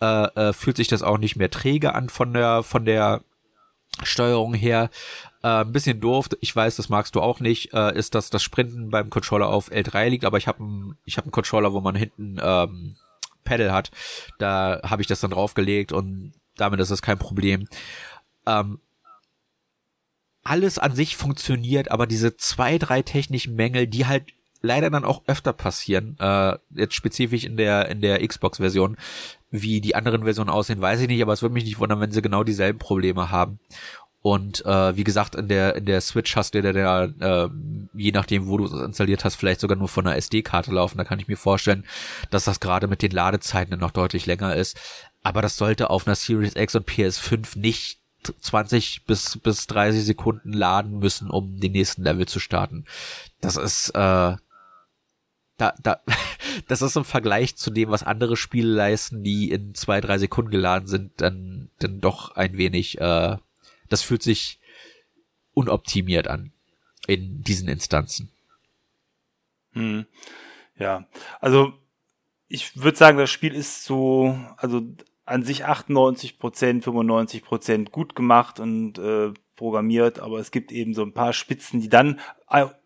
äh, äh, fühlt sich das auch nicht mehr träge an von der, von der Steuerung her. Äh, ein bisschen doof, ich weiß, das magst du auch nicht, äh, ist, dass das Sprinten beim Controller auf L3 liegt, aber ich habe einen ich hab Controller, wo man hinten ähm, Pedal hat. Da habe ich das dann draufgelegt und damit ist das kein Problem. Ähm, alles an sich funktioniert, aber diese zwei, drei technischen Mängel, die halt leider dann auch öfter passieren, äh, jetzt spezifisch in der in der Xbox-Version. Wie die anderen Versionen aussehen, weiß ich nicht, aber es würde mich nicht wundern, wenn sie genau dieselben Probleme haben. Und äh, wie gesagt, in der in der Switch hast du der äh, je nachdem, wo du es installiert hast, vielleicht sogar nur von einer SD-Karte laufen. Da kann ich mir vorstellen, dass das gerade mit den Ladezeiten noch deutlich länger ist. Aber das sollte auf einer Series X und PS5 nicht 20 bis bis 30 Sekunden laden müssen, um den nächsten Level zu starten. Das ist äh, da, da, das ist im Vergleich zu dem, was andere Spiele leisten, die in zwei, drei Sekunden geladen sind, dann, dann doch ein wenig, äh, das fühlt sich unoptimiert an in diesen Instanzen. Hm. Ja, also ich würde sagen, das Spiel ist so, also an sich 98 Prozent, 95 Prozent gut gemacht und äh, programmiert, aber es gibt eben so ein paar Spitzen, die dann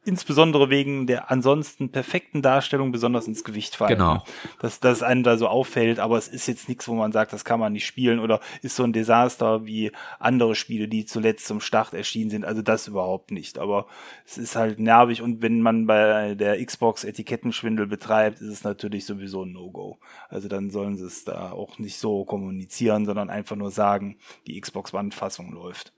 insbesondere wegen der ansonsten perfekten Darstellung besonders ins Gewicht fallen. Genau. Dass, dass einem da so auffällt, aber es ist jetzt nichts, wo man sagt, das kann man nicht spielen oder ist so ein Desaster wie andere Spiele, die zuletzt zum Start erschienen sind. Also das überhaupt nicht. Aber es ist halt nervig und wenn man bei der Xbox Etikettenschwindel betreibt, ist es natürlich sowieso ein No-Go. Also dann sollen sie es da auch nicht so kommunizieren, sondern einfach nur sagen, die Xbox One-Fassung läuft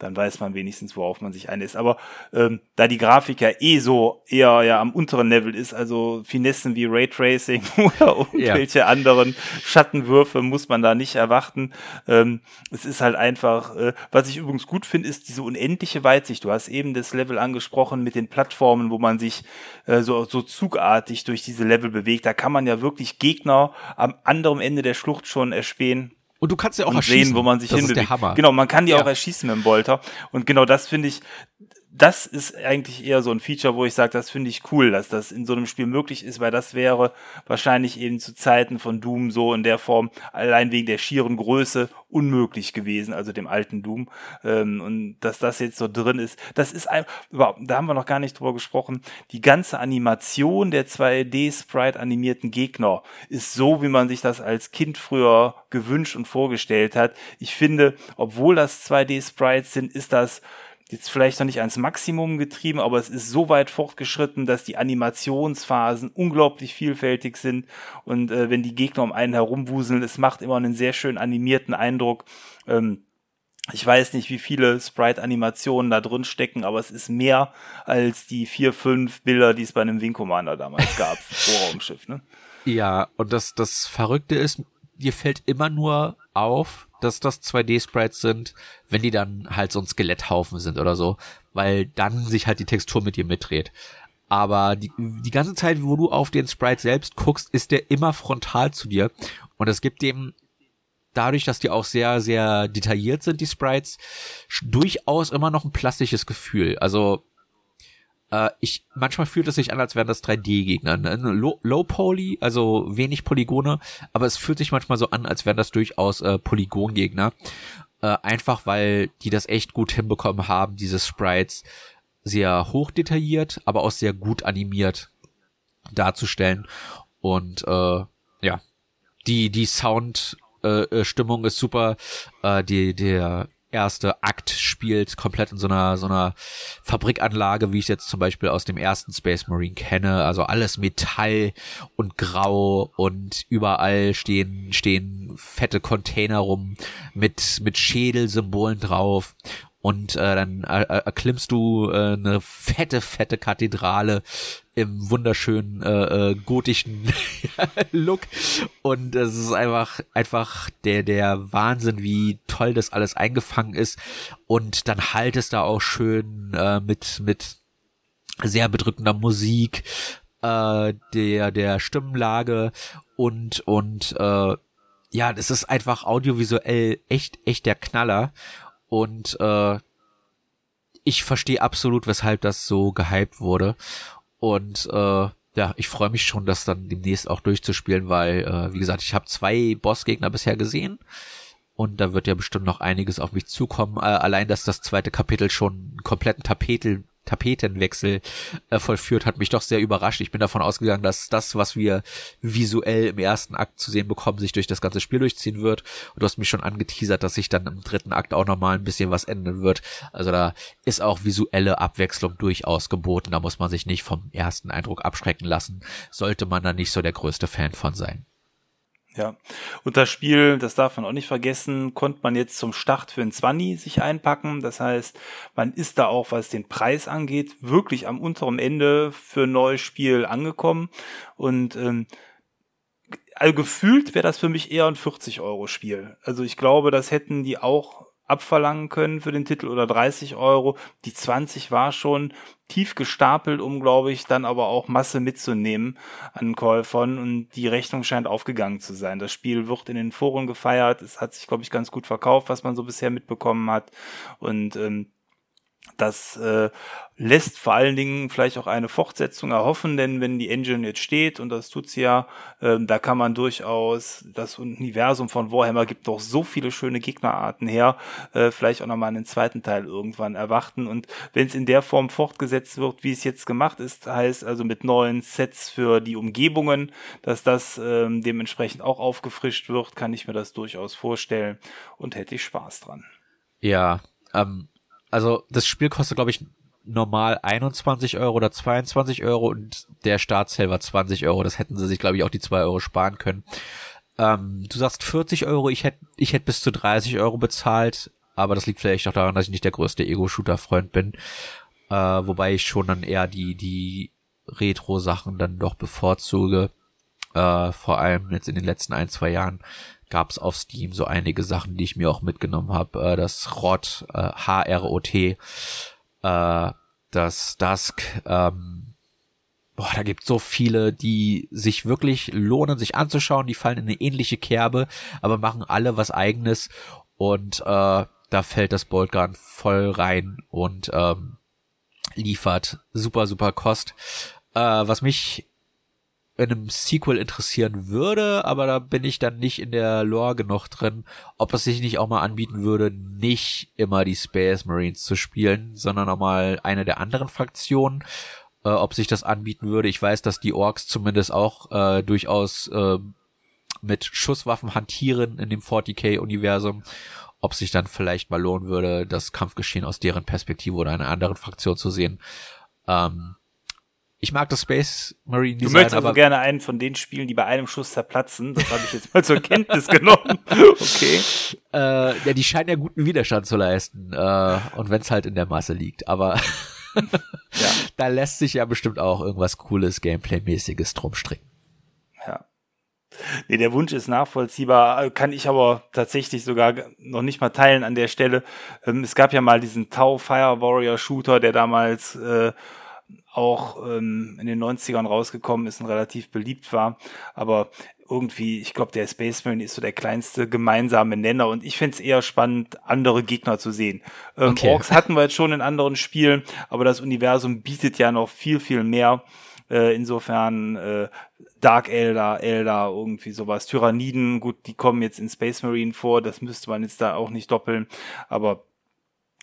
dann weiß man wenigstens, worauf man sich einlässt. Aber ähm, da die Grafik ja eh so eher ja am unteren Level ist, also Finessen wie Raytracing oder irgendwelche ja. anderen Schattenwürfe muss man da nicht erwarten. Ähm, es ist halt einfach, äh, was ich übrigens gut finde, ist diese unendliche Weitsicht. Du hast eben das Level angesprochen mit den Plattformen, wo man sich äh, so, so zugartig durch diese Level bewegt. Da kann man ja wirklich Gegner am anderen Ende der Schlucht schon erspähen und du kannst ja auch erschießen. sehen, wo man sich das hinbewegt. Genau, man kann die ja. auch erschießen mit dem Bolter. Und genau das finde ich, das ist eigentlich eher so ein Feature, wo ich sage, das finde ich cool, dass das in so einem Spiel möglich ist, weil das wäre wahrscheinlich eben zu Zeiten von Doom so in der Form allein wegen der schieren Größe unmöglich gewesen, also dem alten Doom. Ähm, und dass das jetzt so drin ist, das ist einfach, überhaupt, da haben wir noch gar nicht drüber gesprochen, die ganze Animation der 2D-Sprite animierten Gegner ist so, wie man sich das als Kind früher gewünscht und vorgestellt hat. Ich finde, obwohl das 2D-Sprites sind, ist das jetzt vielleicht noch nicht ans Maximum getrieben, aber es ist so weit fortgeschritten, dass die Animationsphasen unglaublich vielfältig sind und äh, wenn die Gegner um einen herumwuseln, es macht immer einen sehr schön animierten Eindruck. Ähm, ich weiß nicht, wie viele Sprite-Animationen da drin stecken, aber es ist mehr als die vier, fünf Bilder, die es bei einem Wing Commander damals gab, Vorraumschiff, ne? Ja, und das, das Verrückte ist, dir fällt immer nur auf, dass das 2D-Sprites sind, wenn die dann halt so ein Skeletthaufen sind oder so, weil dann sich halt die Textur mit dir mitdreht. Aber die, die ganze Zeit, wo du auf den Sprite selbst guckst, ist der immer frontal zu dir. Und es gibt dem dadurch, dass die auch sehr, sehr detailliert sind, die Sprites, durchaus immer noch ein plastisches Gefühl. Also äh, ich, manchmal fühlt es sich an, als wären das 3D-Gegner. Ne? Low, Low Poly, also wenig Polygone, aber es fühlt sich manchmal so an, als wären das durchaus äh, Polygon-Gegner. Äh, einfach weil die das echt gut hinbekommen haben, diese Sprites sehr hoch detailliert, aber auch sehr gut animiert darzustellen. Und äh, ja, die, die Sound-Stimmung äh, ist super. Äh, die, der erste Akt spielt komplett in so einer so einer Fabrikanlage, wie ich jetzt zum Beispiel aus dem ersten Space Marine kenne. Also alles Metall und Grau und überall stehen stehen fette Container rum mit mit Schädelsymbolen drauf und äh, dann äh, äh, erklimmst du äh, eine fette, fette Kathedrale im wunderschönen äh, äh, gotischen Look. Und es ist einfach einfach der der Wahnsinn, wie toll das alles eingefangen ist. Und dann halt es da auch schön äh, mit mit sehr bedrückender Musik, äh, der der Stimmenlage und und äh, ja, das ist einfach audiovisuell echt echt der Knaller und äh, ich verstehe absolut, weshalb das so gehypt wurde. Und äh, ja, ich freue mich schon, das dann demnächst auch durchzuspielen, weil, äh, wie gesagt, ich habe zwei Bossgegner bisher gesehen. Und da wird ja bestimmt noch einiges auf mich zukommen. Äh, allein, dass das zweite Kapitel schon einen kompletten Tapetel, Tapetenwechsel äh, vollführt, hat mich doch sehr überrascht. Ich bin davon ausgegangen, dass das, was wir visuell im ersten Akt zu sehen bekommen, sich durch das ganze Spiel durchziehen wird. Und du hast mich schon angeteasert, dass sich dann im dritten Akt auch nochmal ein bisschen was ändern wird. Also da ist auch visuelle Abwechslung durchaus geboten. Da muss man sich nicht vom ersten Eindruck abschrecken lassen. Sollte man da nicht so der größte Fan von sein. Ja, und das Spiel, das darf man auch nicht vergessen, konnte man jetzt zum Start für ein 20 sich einpacken. Das heißt, man ist da auch, was den Preis angeht, wirklich am unteren Ende für ein neues Spiel angekommen. Und ähm, also gefühlt wäre das für mich eher ein 40-Euro-Spiel. Also ich glaube, das hätten die auch abverlangen können für den Titel oder 30 Euro. Die 20 war schon tief gestapelt, um, glaube ich, dann aber auch Masse mitzunehmen an Käufern und die Rechnung scheint aufgegangen zu sein. Das Spiel wird in den Foren gefeiert, es hat sich, glaube ich, ganz gut verkauft, was man so bisher mitbekommen hat und ähm, das äh, lässt vor allen Dingen vielleicht auch eine Fortsetzung erhoffen, denn wenn die Engine jetzt steht, und das tut sie ja, äh, da kann man durchaus, das Universum von Warhammer gibt doch so viele schöne Gegnerarten her, äh, vielleicht auch nochmal einen zweiten Teil irgendwann erwarten. Und wenn es in der Form fortgesetzt wird, wie es jetzt gemacht ist, heißt also mit neuen Sets für die Umgebungen, dass das ähm, dementsprechend auch aufgefrischt wird, kann ich mir das durchaus vorstellen und hätte ich Spaß dran. Ja, ähm, also das Spiel kostet, glaube ich, normal 21 Euro oder 22 Euro und der Startsale war 20 Euro. Das hätten sie sich, glaube ich, auch die 2 Euro sparen können. Ähm, du sagst 40 Euro, ich hätte ich hätte bis zu 30 Euro bezahlt, aber das liegt vielleicht auch daran, dass ich nicht der größte Ego-Shooter-Freund bin. Äh, wobei ich schon dann eher die, die Retro-Sachen dann doch bevorzuge. Äh, vor allem jetzt in den letzten ein, zwei Jahren gab es auf Steam so einige Sachen, die ich mir auch mitgenommen habe. Äh, das ROT, äh, H-R-O-T, äh, das Dusk, ähm, boah, da gibt so viele, die sich wirklich lohnen, sich anzuschauen. Die fallen in eine ähnliche Kerbe, aber machen alle was eigenes und äh, da fällt das Boltgun voll rein und ähm, liefert super, super Kost. Äh, was mich in einem Sequel interessieren würde, aber da bin ich dann nicht in der Lore genug drin, ob es sich nicht auch mal anbieten würde, nicht immer die Space Marines zu spielen, sondern auch mal eine der anderen Fraktionen, äh, ob sich das anbieten würde. Ich weiß, dass die Orks zumindest auch äh, durchaus äh, mit Schusswaffen hantieren in dem 40k-Universum, ob sich dann vielleicht mal lohnen würde, das Kampfgeschehen aus deren Perspektive oder einer anderen Fraktion zu sehen. Ähm, ich mag das Space Marine Design. Du möchtest also gerne einen von den Spielen, die bei einem Schuss zerplatzen. Das habe ich jetzt mal zur Kenntnis genommen. Okay. Äh, ja, die scheinen ja guten Widerstand zu leisten. Äh, und wenn es halt in der Masse liegt. Aber ja. da lässt sich ja bestimmt auch irgendwas Cooles, Gameplay-mäßiges drum stricken. Ja. Nee, der Wunsch ist nachvollziehbar, kann ich aber tatsächlich sogar noch nicht mal teilen an der Stelle. Ähm, es gab ja mal diesen Tau Fire Warrior Shooter, der damals äh, auch ähm, in den 90ern rausgekommen ist und relativ beliebt war. Aber irgendwie, ich glaube, der Spaceman ist so der kleinste gemeinsame Nenner und ich fände es eher spannend, andere Gegner zu sehen. Ähm, okay. Orks hatten wir jetzt schon in anderen Spielen, aber das Universum bietet ja noch viel, viel mehr. Äh, insofern äh, Dark Elder, Elder, irgendwie sowas. Tyranniden, gut, die kommen jetzt in Space Marine vor, das müsste man jetzt da auch nicht doppeln, aber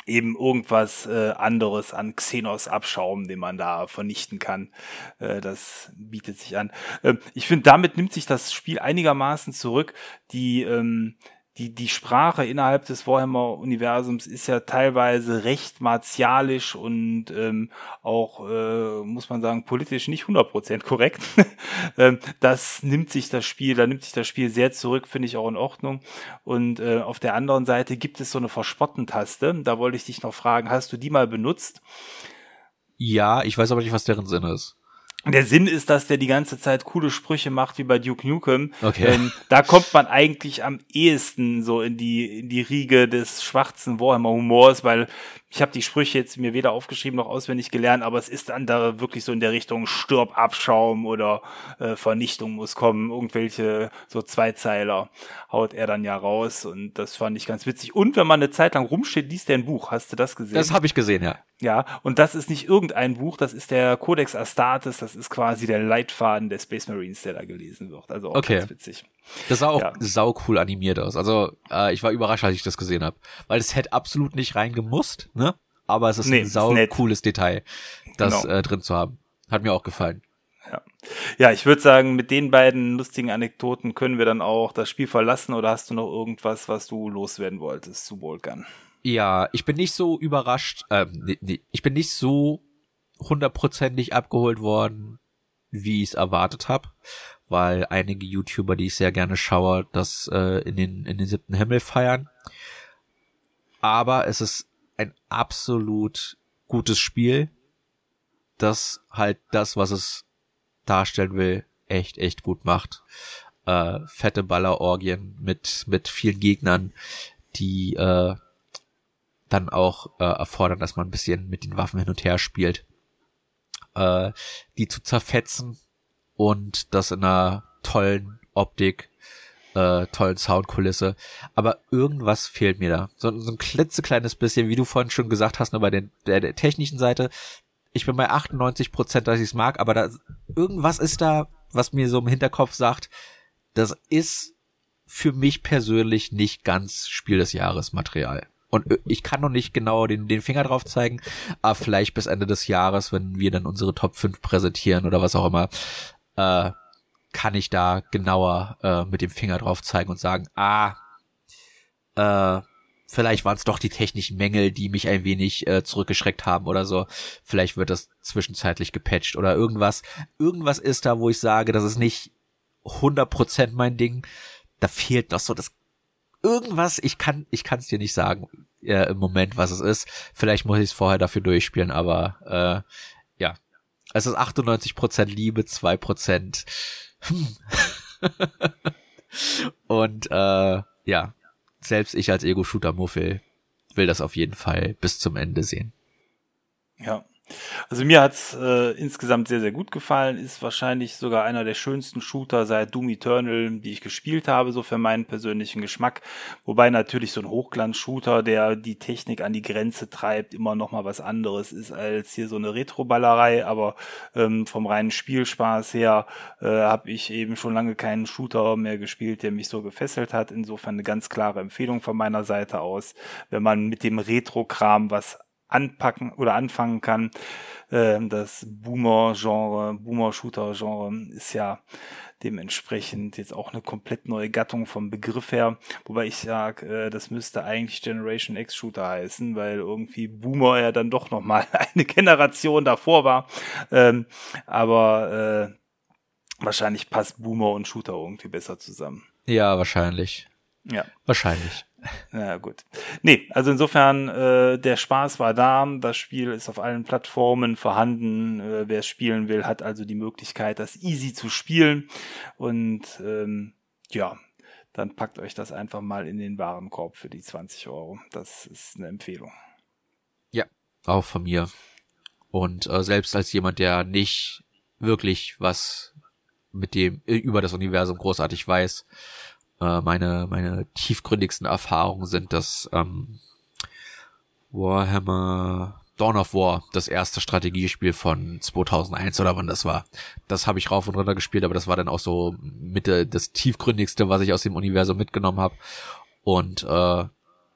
eben irgendwas äh, anderes an Xenos-Abschaum, den man da vernichten kann. Äh, das bietet sich an. Äh, ich finde, damit nimmt sich das Spiel einigermaßen zurück. Die ähm, die, die Sprache innerhalb des Warhammer-Universums ist ja teilweise recht martialisch und ähm, auch, äh, muss man sagen, politisch nicht 100% korrekt. ähm, das nimmt sich das Spiel, da nimmt sich das Spiel sehr zurück, finde ich auch in Ordnung. Und äh, auf der anderen Seite gibt es so eine Verspottentaste. Da wollte ich dich noch fragen, hast du die mal benutzt? Ja, ich weiß aber nicht, was deren Sinn ist. Der Sinn ist, dass der die ganze Zeit coole Sprüche macht, wie bei Duke Nukem. Okay. Ähm, da kommt man eigentlich am ehesten so in die, in die Riege des schwarzen Warhammer-Humors, weil ich habe die Sprüche jetzt mir weder aufgeschrieben noch auswendig gelernt, aber es ist dann da wirklich so in der Richtung Stirb, Abschaum oder äh, Vernichtung muss kommen. Irgendwelche so Zweizeiler haut er dann ja raus und das fand ich ganz witzig. Und wenn man eine Zeit lang rumsteht, liest er ein Buch. Hast du das gesehen? Das habe ich gesehen, ja. Ja, und das ist nicht irgendein Buch, das ist der Codex Astartes, das ist quasi der Leitfaden der Space Marines, der da gelesen wird. Also auch okay. ganz witzig. Das sah auch ja. sau cool animiert aus. Also äh, ich war überrascht, als ich das gesehen habe, weil es hätte absolut nicht reingemusst, ne? Aber es ist nee, ein sau ist cooles Detail, das genau. äh, drin zu haben. Hat mir auch gefallen. Ja, ja ich würde sagen, mit den beiden lustigen Anekdoten können wir dann auch das Spiel verlassen oder hast du noch irgendwas, was du loswerden wolltest zu Volkan? Ja, ich bin nicht so überrascht, ähm, nee, nee, ich bin nicht so hundertprozentig abgeholt worden, wie ich es erwartet habe weil einige YouTuber, die ich sehr gerne schaue, das äh, in, den, in den siebten Himmel feiern. Aber es ist ein absolut gutes Spiel, das halt das, was es darstellen will, echt, echt gut macht. Äh, fette Ballerorgien mit, mit vielen Gegnern, die äh, dann auch äh, erfordern, dass man ein bisschen mit den Waffen hin und her spielt, äh, die zu zerfetzen und das in einer tollen Optik, äh, tollen Soundkulisse. Aber irgendwas fehlt mir da. So, so ein klitzekleines bisschen, wie du vorhin schon gesagt hast, nur bei den, der, der technischen Seite. Ich bin bei 98 Prozent, dass ich es mag, aber da, irgendwas ist da, was mir so im Hinterkopf sagt, das ist für mich persönlich nicht ganz Spiel des Jahres Material. Und äh, ich kann noch nicht genau den, den Finger drauf zeigen, aber vielleicht bis Ende des Jahres, wenn wir dann unsere Top 5 präsentieren oder was auch immer, äh, kann ich da genauer äh, mit dem Finger drauf zeigen und sagen, ah, äh, vielleicht waren es doch die technischen Mängel, die mich ein wenig äh, zurückgeschreckt haben oder so. Vielleicht wird das zwischenzeitlich gepatcht oder irgendwas. Irgendwas ist da, wo ich sage, das ist nicht 100% mein Ding. Da fehlt noch so das irgendwas, ich kann ich kann es dir nicht sagen äh, im Moment, was es ist. Vielleicht muss ich es vorher dafür durchspielen, aber äh, ja. Es ist 98% Liebe, 2% hm. Und äh, ja, selbst ich als Ego-Shooter-Muffel will das auf jeden Fall bis zum Ende sehen. Ja, also mir hat's äh, insgesamt sehr, sehr gut gefallen. Ist wahrscheinlich sogar einer der schönsten Shooter seit Doom Eternal, die ich gespielt habe, so für meinen persönlichen Geschmack. Wobei natürlich so ein Hochglanz-Shooter, der die Technik an die Grenze treibt, immer noch mal was anderes ist als hier so eine Retro-Ballerei. Aber ähm, vom reinen Spielspaß her äh, habe ich eben schon lange keinen Shooter mehr gespielt, der mich so gefesselt hat. Insofern eine ganz klare Empfehlung von meiner Seite aus, wenn man mit dem Retro-Kram was anpacken oder anfangen kann. Ähm, das Boomer-Genre, Boomer-Shooter-Genre ist ja dementsprechend jetzt auch eine komplett neue Gattung vom Begriff her. Wobei ich sage, äh, das müsste eigentlich Generation X Shooter heißen, weil irgendwie Boomer ja dann doch nochmal eine Generation davor war. Ähm, aber äh, wahrscheinlich passt Boomer und Shooter irgendwie besser zusammen. Ja, wahrscheinlich. Ja. Wahrscheinlich. Ja, gut. Nee, also insofern, äh, der Spaß war da. Das Spiel ist auf allen Plattformen vorhanden. Äh, wer es spielen will, hat also die Möglichkeit, das easy zu spielen. Und ähm, ja, dann packt euch das einfach mal in den Warenkorb für die 20 Euro. Das ist eine Empfehlung. Ja, auch von mir. Und äh, selbst als jemand, der nicht wirklich was mit dem äh, über das Universum großartig weiß, äh, meine, meine tiefgründigsten Erfahrungen sind das ähm, Warhammer Dawn of War, das erste Strategiespiel von 2001 oder wann das war. Das habe ich rauf und runter gespielt, aber das war dann auch so Mitte das tiefgründigste, was ich aus dem Universum mitgenommen habe. Und äh,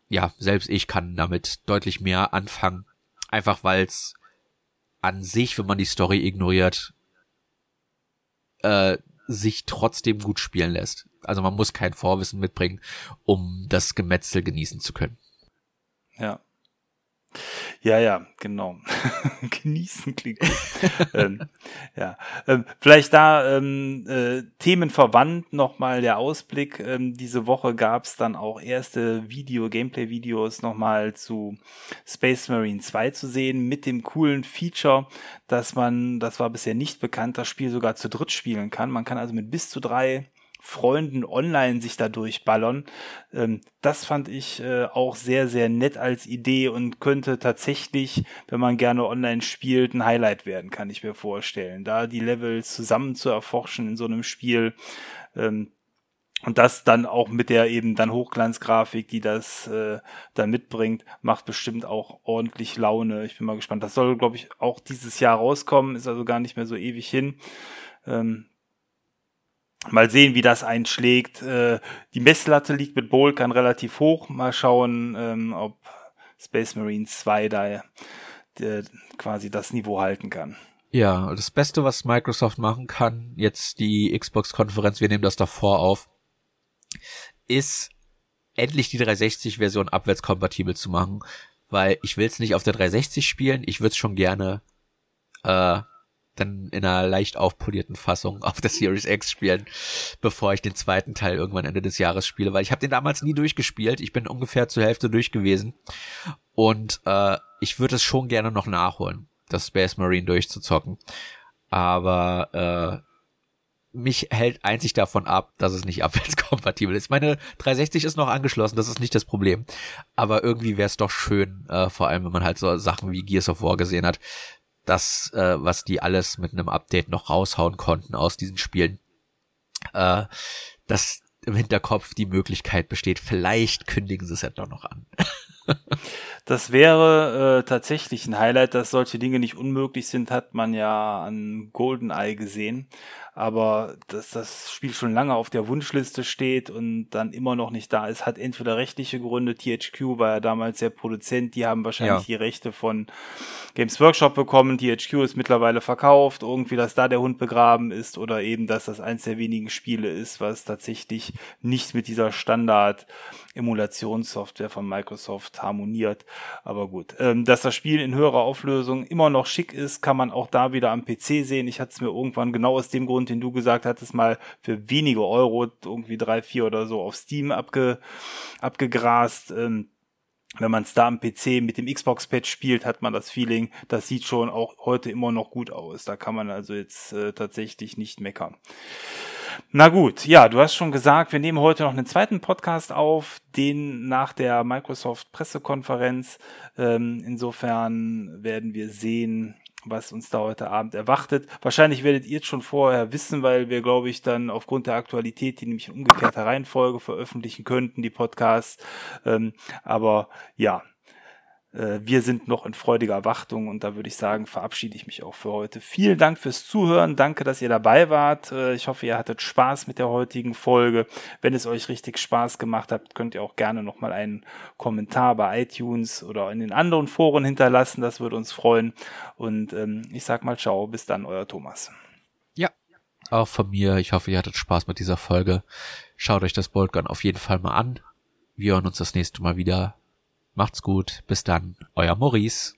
ja, selbst ich kann damit deutlich mehr anfangen, einfach weil es an sich, wenn man die Story ignoriert, äh, sich trotzdem gut spielen lässt. Also man muss kein Vorwissen mitbringen, um das Gemetzel genießen zu können. Ja. Ja, ja, genau. Genießen klingt gut. ähm, ja, ähm, vielleicht da ähm, äh, themenverwandt nochmal der Ausblick. Ähm, diese Woche gab es dann auch erste Video, Gameplay-Videos nochmal zu Space Marine 2 zu sehen mit dem coolen Feature, dass man, das war bisher nicht bekannt, das Spiel sogar zu dritt spielen kann. Man kann also mit bis zu drei Freunden online sich da durchballern. Ähm, das fand ich äh, auch sehr, sehr nett als Idee und könnte tatsächlich, wenn man gerne online spielt, ein Highlight werden, kann ich mir vorstellen. Da die Levels zusammen zu erforschen in so einem Spiel. Ähm, und das dann auch mit der eben dann Hochglanzgrafik, die das äh, dann mitbringt, macht bestimmt auch ordentlich Laune. Ich bin mal gespannt. Das soll, glaube ich, auch dieses Jahr rauskommen, ist also gar nicht mehr so ewig hin. Ähm, Mal sehen, wie das einschlägt. Äh, die Messlatte liegt mit Bolkan relativ hoch. Mal schauen, ähm, ob Space Marine 2 da äh, quasi das Niveau halten kann. Ja, das Beste, was Microsoft machen kann, jetzt die Xbox-Konferenz, wir nehmen das davor auf, ist endlich die 360-Version abwärtskompatibel zu machen, weil ich will es nicht auf der 360 spielen, ich würde es schon gerne äh, dann in einer leicht aufpolierten Fassung auf der Series X spielen, bevor ich den zweiten Teil irgendwann Ende des Jahres spiele, weil ich habe den damals nie durchgespielt. Ich bin ungefähr zur Hälfte durch gewesen und äh, ich würde es schon gerne noch nachholen, das Space Marine durchzuzocken. Aber mich hält einzig davon ab, dass es nicht abwärtskompatibel ist. Meine 360 ist noch angeschlossen, das ist nicht das Problem. Aber irgendwie wäre es doch schön, äh, vor allem wenn man halt so Sachen wie Gears of War gesehen hat, das, äh, was die alles mit einem Update noch raushauen konnten aus diesen Spielen, äh, dass im Hinterkopf die Möglichkeit besteht, vielleicht kündigen sie es ja doch noch an. Das wäre äh, tatsächlich ein Highlight, dass solche Dinge nicht unmöglich sind, hat man ja an GoldenEye gesehen aber dass das Spiel schon lange auf der Wunschliste steht und dann immer noch nicht da ist, hat entweder rechtliche Gründe. THQ war ja damals der Produzent, die haben wahrscheinlich ja. die Rechte von Games Workshop bekommen. THQ ist mittlerweile verkauft, irgendwie, dass da der Hund begraben ist oder eben, dass das eins der wenigen Spiele ist, was tatsächlich nicht mit dieser Standard Emulationssoftware von Microsoft harmoniert. Aber gut, ähm, dass das Spiel in höherer Auflösung immer noch schick ist, kann man auch da wieder am PC sehen. Ich hatte es mir irgendwann genau aus dem Grund, den du gesagt hattest, mal für wenige Euro, irgendwie drei, vier oder so, auf Steam abge, abgegrast. Ähm, wenn man es da am PC mit dem Xbox-Pad spielt, hat man das Feeling, das sieht schon auch heute immer noch gut aus. Da kann man also jetzt äh, tatsächlich nicht meckern. Na gut, ja, du hast schon gesagt, wir nehmen heute noch einen zweiten Podcast auf, den nach der Microsoft Pressekonferenz. Ähm, insofern werden wir sehen, was uns da heute Abend erwartet. Wahrscheinlich werdet ihr es schon vorher wissen, weil wir, glaube ich, dann aufgrund der Aktualität die nämlich in umgekehrter Reihenfolge veröffentlichen könnten, die Podcasts. Ähm, aber ja, wir sind noch in freudiger Erwartung und da würde ich sagen, verabschiede ich mich auch für heute. Vielen Dank fürs Zuhören. Danke, dass ihr dabei wart. Äh, ich hoffe, ihr hattet Spaß mit der heutigen Folge. Wenn es euch richtig Spaß gemacht hat, könnt ihr auch gerne nochmal einen Kommentar bei iTunes oder in den anderen Foren hinterlassen. Das würde uns freuen. Und ähm, ich sag mal ciao. Bis dann, euer Thomas. Ja, auch von mir. Ich hoffe, ihr hattet Spaß mit dieser Folge. Schaut euch das Boltgun auf jeden Fall mal an. Wir hören uns das nächste Mal wieder. Macht's gut. Bis dann. Euer Maurice.